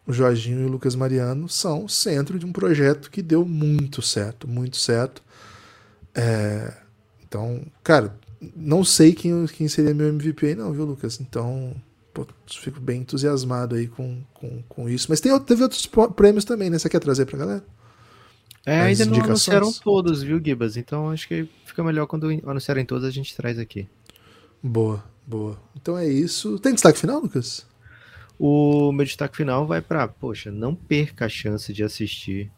o Jorginho e o Lucas Mariano são o centro de um projeto que deu muito certo, muito certo. É... Então, cara, não sei quem, quem seria meu MVP não, viu, Lucas? Então, pô, fico bem entusiasmado aí com, com, com isso. Mas tem, teve outros prêmios também, né? Você quer trazer pra galera? É, ainda não anunciaram todos, viu, Gibas? Então acho que fica melhor quando anunciarem todos a gente traz aqui. Boa, boa. Então é isso. Tem destaque final, Lucas? O meu destaque final vai para, poxa, não perca a chance de assistir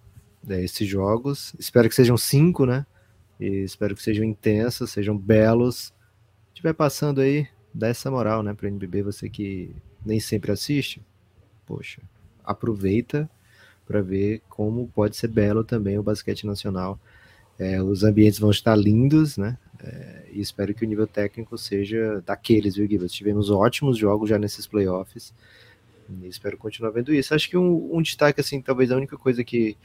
né, esses jogos. Espero que sejam cinco, né? E espero que sejam intensos, sejam belos. Se estiver passando aí, dá essa moral, né, para o NBB, você que nem sempre assiste. Poxa, aproveita para ver como pode ser belo também o basquete nacional. É, os ambientes vão estar lindos, né? É, e espero que o nível técnico seja daqueles, viu, Guilherme? Tivemos ótimos jogos já nesses playoffs. E espero continuar vendo isso. Acho que um, um destaque, assim, talvez a única coisa que.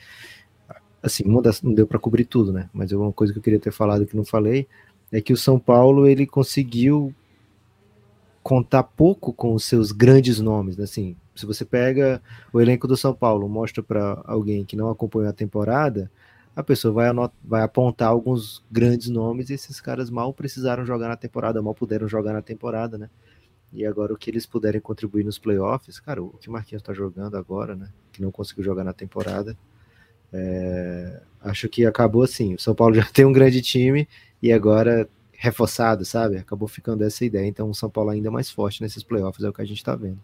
Assim, das, não deu para cobrir tudo, né? Mas uma coisa que eu queria ter falado que não falei é que o São Paulo ele conseguiu contar pouco com os seus grandes nomes, né? assim, se você pega o elenco do São Paulo, mostra para alguém que não acompanhou a temporada, a pessoa vai, vai apontar alguns grandes nomes e esses caras mal precisaram jogar na temporada, mal puderam jogar na temporada, né? E agora o que eles puderem contribuir nos playoffs, cara, o que o Marquinhos está jogando agora, né? Que não conseguiu jogar na temporada. É, acho que acabou assim. O São Paulo já tem um grande time e agora reforçado, sabe? Acabou ficando essa ideia. Então o São Paulo ainda mais forte nesses playoffs é o que a gente está vendo.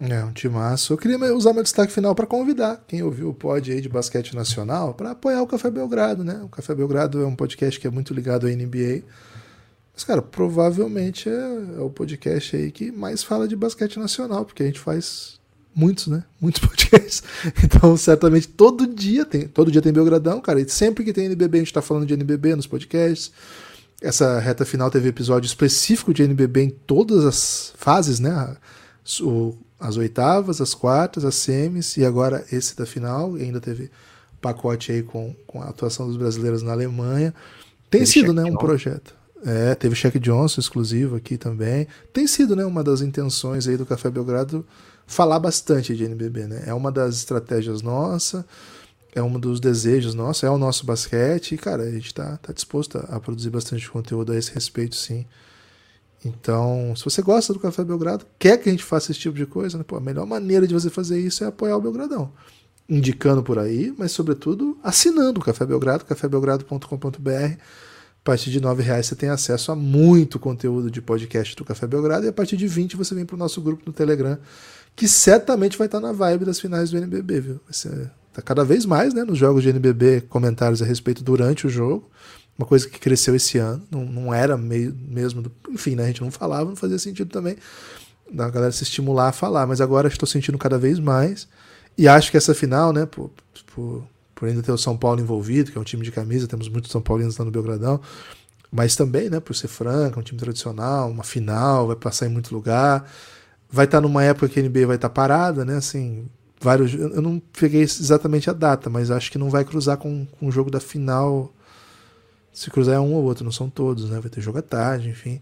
É, um timaço. Eu queria usar meu destaque final para convidar quem ouviu o pod aí de basquete nacional para apoiar o Café Belgrado, né? O Café Belgrado é um podcast que é muito ligado à NBA. Mas, cara, provavelmente é, é o podcast aí que mais fala de basquete nacional, porque a gente faz muitos, né? Muitos podcasts. Então, certamente todo dia tem, todo dia tem Belgradão, cara. E sempre que tem NBB, a gente tá falando de NBB nos podcasts. Essa reta final teve episódio específico de NBB em todas as fases, né? O, as oitavas, as quartas, as semis e agora esse da final. E ainda teve pacote aí com, com a atuação dos brasileiros na Alemanha. Tem teve sido, né, um projeto. É, teve Cheque Johnson exclusivo aqui também. Tem sido, né, uma das intenções aí do Café Belgrado falar bastante de NBB, né? É uma das estratégias nossa, é um dos desejos nossos, é o nosso basquete e, cara, a gente tá, tá disposto a, a produzir bastante conteúdo a esse respeito, sim. Então, se você gosta do Café Belgrado, quer que a gente faça esse tipo de coisa, né? Pô, a melhor maneira de você fazer isso é apoiar o Belgradão. Indicando por aí, mas sobretudo assinando o Café Belgrado, cafébelgrado.com.br. A partir de R$ reais você tem acesso a muito conteúdo de podcast do Café Belgrado e a partir de 20 você vem para o nosso grupo no Telegram, que certamente vai estar na vibe das finais do NBB, viu? Tá cada vez mais, né, nos jogos de NBB, comentários a respeito durante o jogo uma coisa que cresceu esse ano, não, não era meio mesmo, do, enfim, né, a gente não falava, não fazia sentido também da galera se estimular a falar, mas agora estou sentindo cada vez mais e acho que essa final, né, por, por, por, ainda ter o São Paulo envolvido, que é um time de camisa, temos muitos São Paulinos lá no Belgradão, mas também, né, por ser franca, um time tradicional, uma final, vai passar em muito lugar, vai estar numa época que a NBA vai estar parada, né, assim, vários, eu não peguei exatamente a data, mas acho que não vai cruzar com, com o jogo da final se cruzar é um ou outro, não são todos, né? Vai ter jogo à tarde, enfim.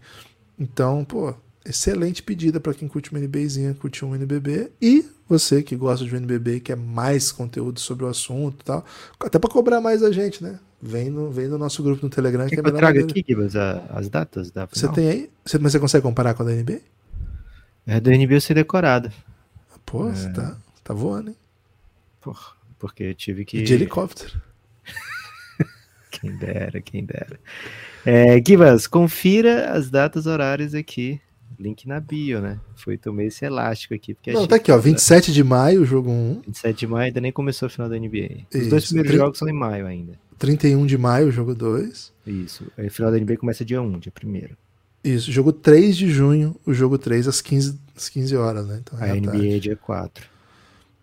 Então, pô, excelente pedida para quem curte uma NBzinha, curte um NBB. E você que gosta de um NBB e quer mais conteúdo sobre o assunto e tal, até para cobrar mais a gente, né? Vem no, vem no nosso grupo no Telegram. que, que é eu trago aqui, Gibas, as datas da final? Você tem aí? Você, mas você consegue comparar com a da NB? É, da NB eu sei decorada. Pô, é... você tá, tá voando, hein? Porra, porque eu tive que... de helicóptero. Quem dera, quem dera. É, Givas, confira as datas horárias aqui. Link na bio, né? Foi, tomei esse elástico aqui. Porque Não, tá aqui, ó. 27 de maio, jogo 1. 27 de maio ainda nem começou a final da NBA. Os Isso. dois primeiros 30... jogos são em maio ainda. 31 de maio, jogo 2. Isso. A final da NBA começa dia 1, dia 1 Isso. Jogo 3 de junho, o jogo 3 às 15, às 15 horas, né? Então, é a NBA tarde. dia 4.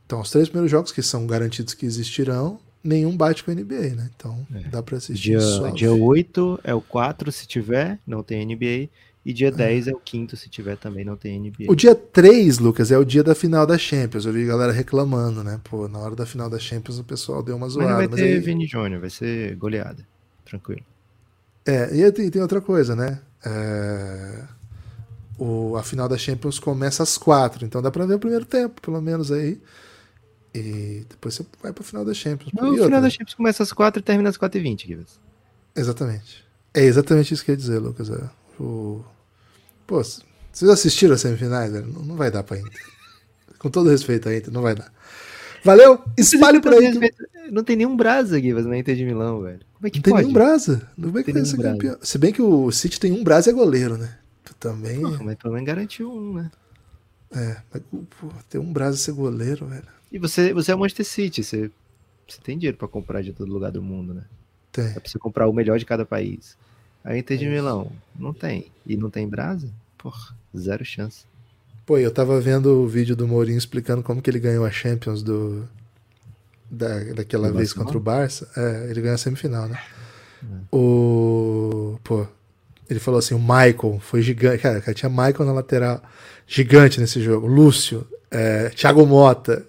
Então, os três primeiros jogos que são garantidos que existirão nenhum bate com a NBA, né? Então é. dá para assistir. Dia, dia 8 é o 4 se tiver, não tem NBA. E dia 10 é. é o quinto, se tiver também, não tem NBA. O dia 3, Lucas, é o dia da final da Champions. Eu vi a galera reclamando, né? Pô, na hora da final da Champions o pessoal deu uma zoada. Mas não vai ter aí... Vini Júnior, vai ser goleada. Tranquilo. É, e tem, tem outra coisa, né? É... O, a final da Champions começa às 4, então dá pra ver o primeiro tempo, pelo menos aí. E depois você vai pro final da Champions. Não, o final da Champions começa às 4 e termina às 4 e 20, Gibbs. Exatamente. É exatamente isso que eu ia dizer, Lucas. É. O... Pô, vocês assistiram as semifinais, velho? Não, não vai dar pra Inter. Com todo respeito a Inter, não vai dar. Valeu? Espalhe por aí. Não tem nenhum Brasa, Givas, na Inter de Milão, velho. Como é que não pode? tem nenhum Brasa. Não vai que vai ser campeão. Se bem que o City tem um Brasa e é goleiro, né? Tu também. Mas pelo menos garantiu um, né? É, mas pô, ter um Brasa e ser goleiro, velho. E você, você é o Manchester City, você, você tem dinheiro pra comprar de todo lugar do mundo, né? Tem. É pra você comprar o melhor de cada país. A Inter de Milão, não tem. E não tem Brasa? Porra, zero chance. Pô, eu tava vendo o vídeo do Mourinho explicando como que ele ganhou a Champions do, da, daquela do vez contra o Barça. É, ele ganhou a semifinal, né? É. O. Pô, ele falou assim: o Michael foi gigante. Cara, cara tinha Michael na lateral, gigante nesse jogo. Lúcio, é, Thiago Mota.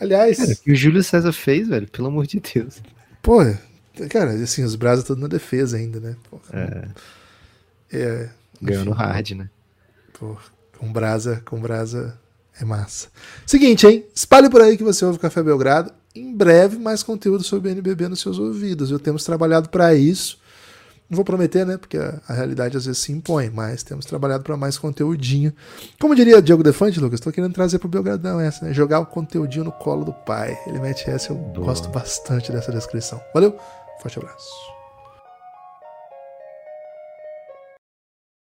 Aliás. Cara, o que o Júlio César fez, velho, pelo amor de Deus. Pô, cara, assim, os braços todos na defesa ainda, né? é. é Ganhou no hard, né? Pô, com brasa, com brasa é massa. Seguinte, hein? Espalhe por aí que você ouve Café Belgrado. Em breve, mais conteúdo sobre NBB nos seus ouvidos. Eu temos trabalhado para isso. Não vou prometer, né? Porque a, a, realidade às vezes se impõe, mas temos trabalhado para mais conteúdinho. Como diria Diogo Defante, Lucas, estou querendo trazer pro Belgradão essa, né? Jogar o conteúdinho no colo do pai. Ele mete essa, eu Boa. gosto bastante dessa descrição. Valeu, forte abraço.